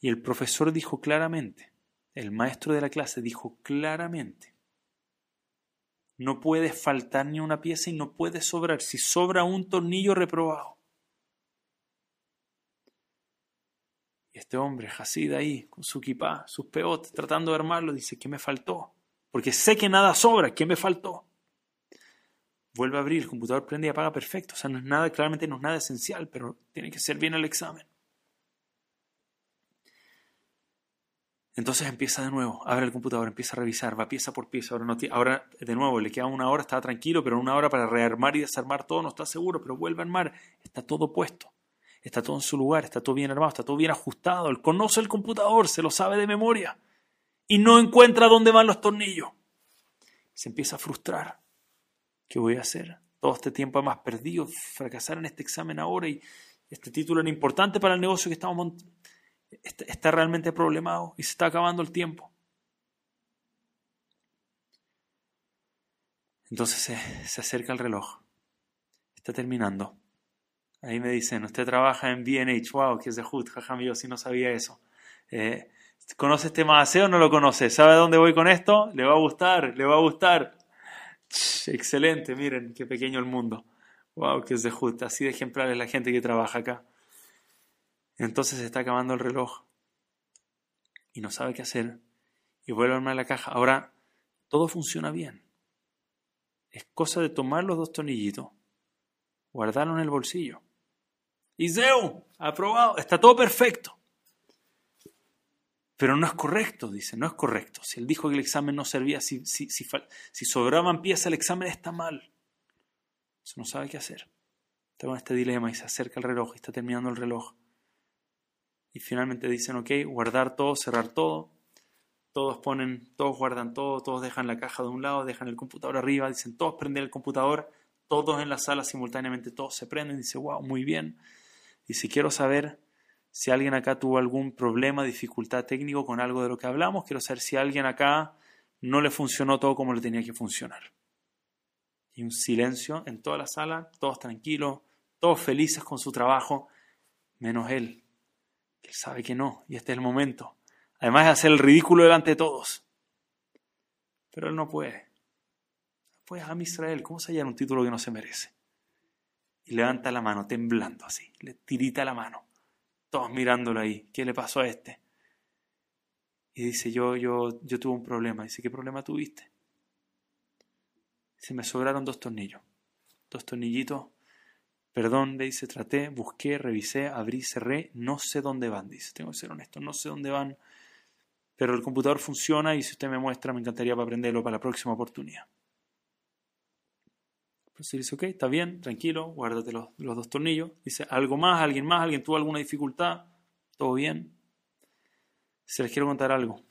[SPEAKER 1] Y el profesor dijo claramente, el maestro de la clase dijo claramente, no puede faltar ni una pieza y no puede sobrar. Si sobra un tornillo reprobado. Y este hombre, Hasid ahí, con su kipá, sus peotes, tratando de armarlo, dice, ¿qué me faltó? Porque sé que nada sobra, ¿qué me faltó? Vuelve a abrir, el computador prende y apaga perfecto. O sea, no es nada, claramente no es nada esencial, pero tiene que ser bien el examen. Entonces empieza de nuevo, abre el computador, empieza a revisar, va pieza por pieza. Ahora, no ahora de nuevo, le queda una hora, estaba tranquilo, pero una hora para rearmar y desarmar todo, no está seguro, pero vuelve a armar. Está todo puesto, está todo en su lugar, está todo bien armado, está todo bien ajustado. Él conoce el computador, se lo sabe de memoria y no encuentra dónde van los tornillos. Se empieza a frustrar. ¿Qué voy a hacer? Todo este tiempo más perdido, fracasar en este examen ahora y este título era importante para el negocio que estamos montando está realmente problemado y se está acabando el tiempo. Entonces se, acerca el reloj. Está terminando. Ahí me dicen, usted trabaja en BNH. Wow, que es de Hood. Jaja, yo si no sabía eso. Eh, ¿Conoce este maceo o no lo conoce? ¿Sabe a dónde voy con esto? ¿Le va a gustar? ¿Le va a gustar? Excelente, miren qué pequeño el mundo. Wow, de Hood. Así de ejemplar es la gente que trabaja acá. Entonces se está acabando el reloj y no sabe qué hacer y vuelve a armar la caja. Ahora todo funciona bien. Es cosa de tomar los dos tornillitos, guardarlo en el bolsillo. Y aprobado, está todo perfecto. Pero no es correcto, dice, no es correcto. Si él dijo que el examen no servía, si, si, si, si sobraban piezas, el examen está mal. Eso no sabe qué hacer. Está con este dilema y se acerca el reloj y está terminando el reloj y finalmente dicen, ok, guardar todo, cerrar todo. Todos ponen, todos guardan todo, todos dejan la caja de un lado, dejan el computador arriba, dicen, todos prenden el computador, todos en la sala simultáneamente, todos se prenden, dice, wow, muy bien. Y si quiero saber si alguien acá tuvo algún problema, dificultad técnico con algo de lo que hablamos, quiero saber si alguien acá no le funcionó todo como le tenía que funcionar. Y un silencio en toda la sala, todos tranquilos, todos felices con su trabajo, menos él, él sabe que no, y este es el momento. Además de hacer el ridículo delante de todos. Pero él no puede. Pues a Israel, ¿cómo se llama un título que no se merece? Y levanta la mano, temblando así, le tirita la mano. Todos mirándolo ahí. ¿Qué le pasó a este? Y dice, yo, yo, yo tuve un problema. Dice, ¿qué problema tuviste? Dice, me sobraron dos tornillos. Dos tornillitos Perdón, le dice, traté, busqué, revisé, abrí, cerré, no sé dónde van, dice, tengo que ser honesto, no sé dónde van, pero el computador funciona y si usted me muestra, me encantaría para aprenderlo para la próxima oportunidad. Pues dice, ok, está bien, tranquilo, guárdate los, los dos tornillos. Dice, ¿algo más? ¿Alguien más? ¿Alguien tuvo alguna dificultad? ¿Todo bien? Se les quiero contar algo.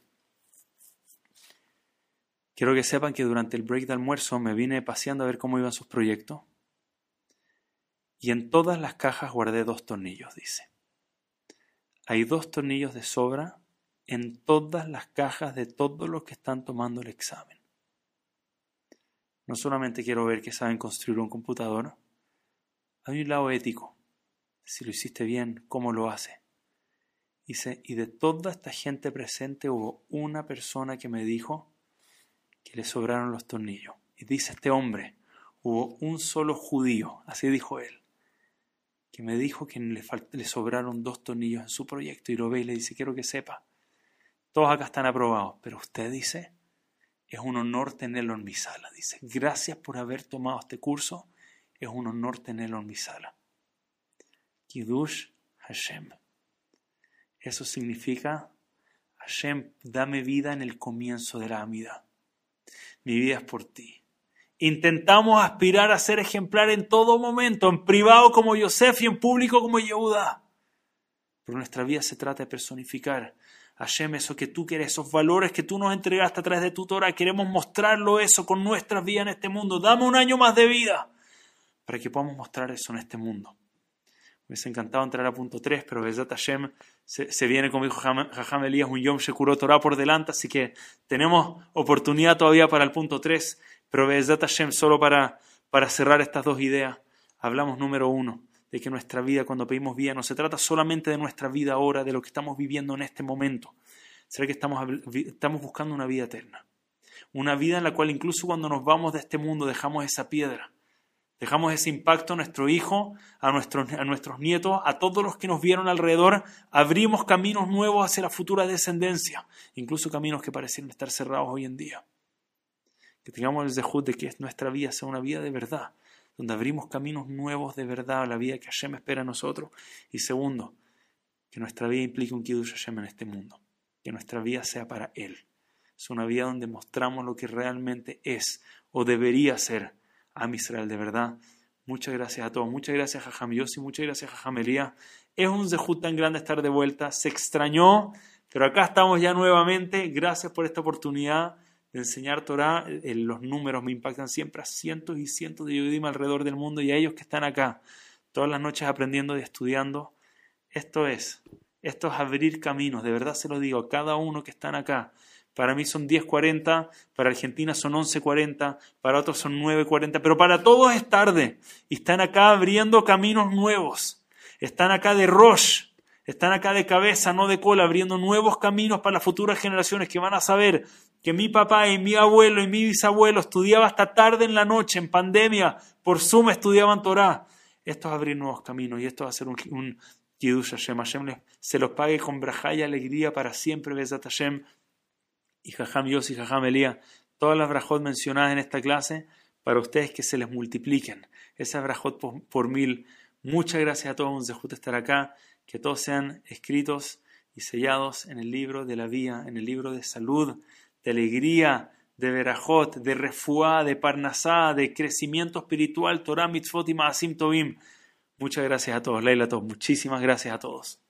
[SPEAKER 1] Quiero que sepan que durante el break de almuerzo me vine paseando a ver cómo iban sus proyectos y en todas las cajas guardé dos tornillos, dice. Hay dos tornillos de sobra en todas las cajas de todos los que están tomando el examen. No solamente quiero ver que saben construir un computador, hay un lado ético. Si lo hiciste bien, ¿cómo lo hace? Y de toda esta gente presente hubo una persona que me dijo que le sobraron los tornillos. Y dice este hombre, hubo un solo judío, así dijo él, que me dijo que le, le sobraron dos tornillos en su proyecto y lo ve y le dice, quiero que sepa, todos acá están aprobados, pero usted dice, es un honor tenerlo en mi sala. Dice, gracias por haber tomado este curso, es un honor tenerlo en mi sala. Kiddush Hashem. Eso significa, Hashem, dame vida en el comienzo de la amida. Mi vida es por ti. Intentamos aspirar a ser ejemplar en todo momento, en privado como Yosef y en público como Yehuda. Pero nuestra vida se trata de personificar. Hashem, eso que tú quieres, esos valores que tú nos entregaste a través de tu Torah, queremos mostrarlo eso con nuestras vidas en este mundo. Dame un año más de vida para que podamos mostrar eso en este mundo. Me hubiese encantado entrar a punto 3, pero Besat Hashem se, se, viene, como dijo Jajam Elías, un Yom Shekurot Torah por delante, así que tenemos oportunidad todavía para el punto 3, pero Besat Hashem, solo para, para cerrar estas dos ideas, hablamos número uno, de que nuestra vida, cuando pedimos vida, no se trata solamente de nuestra vida ahora, de lo que estamos viviendo en este momento. Será que estamos, estamos buscando una vida eterna. Una vida en la cual incluso cuando nos vamos de este mundo dejamos esa piedra. Dejamos ese impacto a nuestro hijo, a nuestros, a nuestros nietos, a todos los que nos vieron alrededor. Abrimos caminos nuevos hacia la futura descendencia, incluso caminos que parecen estar cerrados hoy en día. Que tengamos el zehut de que nuestra vida sea una vida de verdad, donde abrimos caminos nuevos de verdad a la vida que Hashem espera a nosotros. Y segundo, que nuestra vida implique un Kiddush Hashem en este mundo, que nuestra vida sea para Él. Es una vida donde mostramos lo que realmente es o debería ser a Israel, de verdad. Muchas gracias a todos, muchas gracias a Jajam Yossi, muchas gracias a Jajam Es un zehut tan grande estar de vuelta, se extrañó, pero acá estamos ya nuevamente. Gracias por esta oportunidad de enseñar Torah, eh, los números me impactan siempre a cientos y cientos de Yudim alrededor del mundo y a ellos que están acá todas las noches aprendiendo y estudiando. Esto es, esto es abrir caminos, de verdad se lo digo a cada uno que están acá. Para mí son 10.40, para Argentina son 11.40, para otros son 9.40, pero para todos es tarde. Y están acá abriendo caminos nuevos. Están acá de Roche, están acá de cabeza, no de cola, abriendo nuevos caminos para las futuras generaciones que van a saber que mi papá y mi abuelo y mi bisabuelo estudiaban hasta tarde en la noche, en pandemia, por Zoom estudiaban Torah. Esto es abrir nuevos caminos y esto va a ser un, un Kiddush Hashem. Hashem se los pague con braja y alegría para siempre, Besat Hashem. Y Jajam Yos y Jajam Elías, todas las brajot mencionadas en esta clase, para ustedes que se les multipliquen. Esas brajot por, mil. Muchas gracias a todos, un estar acá. Que todos sean escritos y sellados en el libro de la vía, en el libro de salud de alegría, de verajot, de refuá, de parnasá, de crecimiento espiritual, Torah, mitzvot y maasim. Muchas gracias a todos, Leila, a todos. Muchísimas gracias a todos.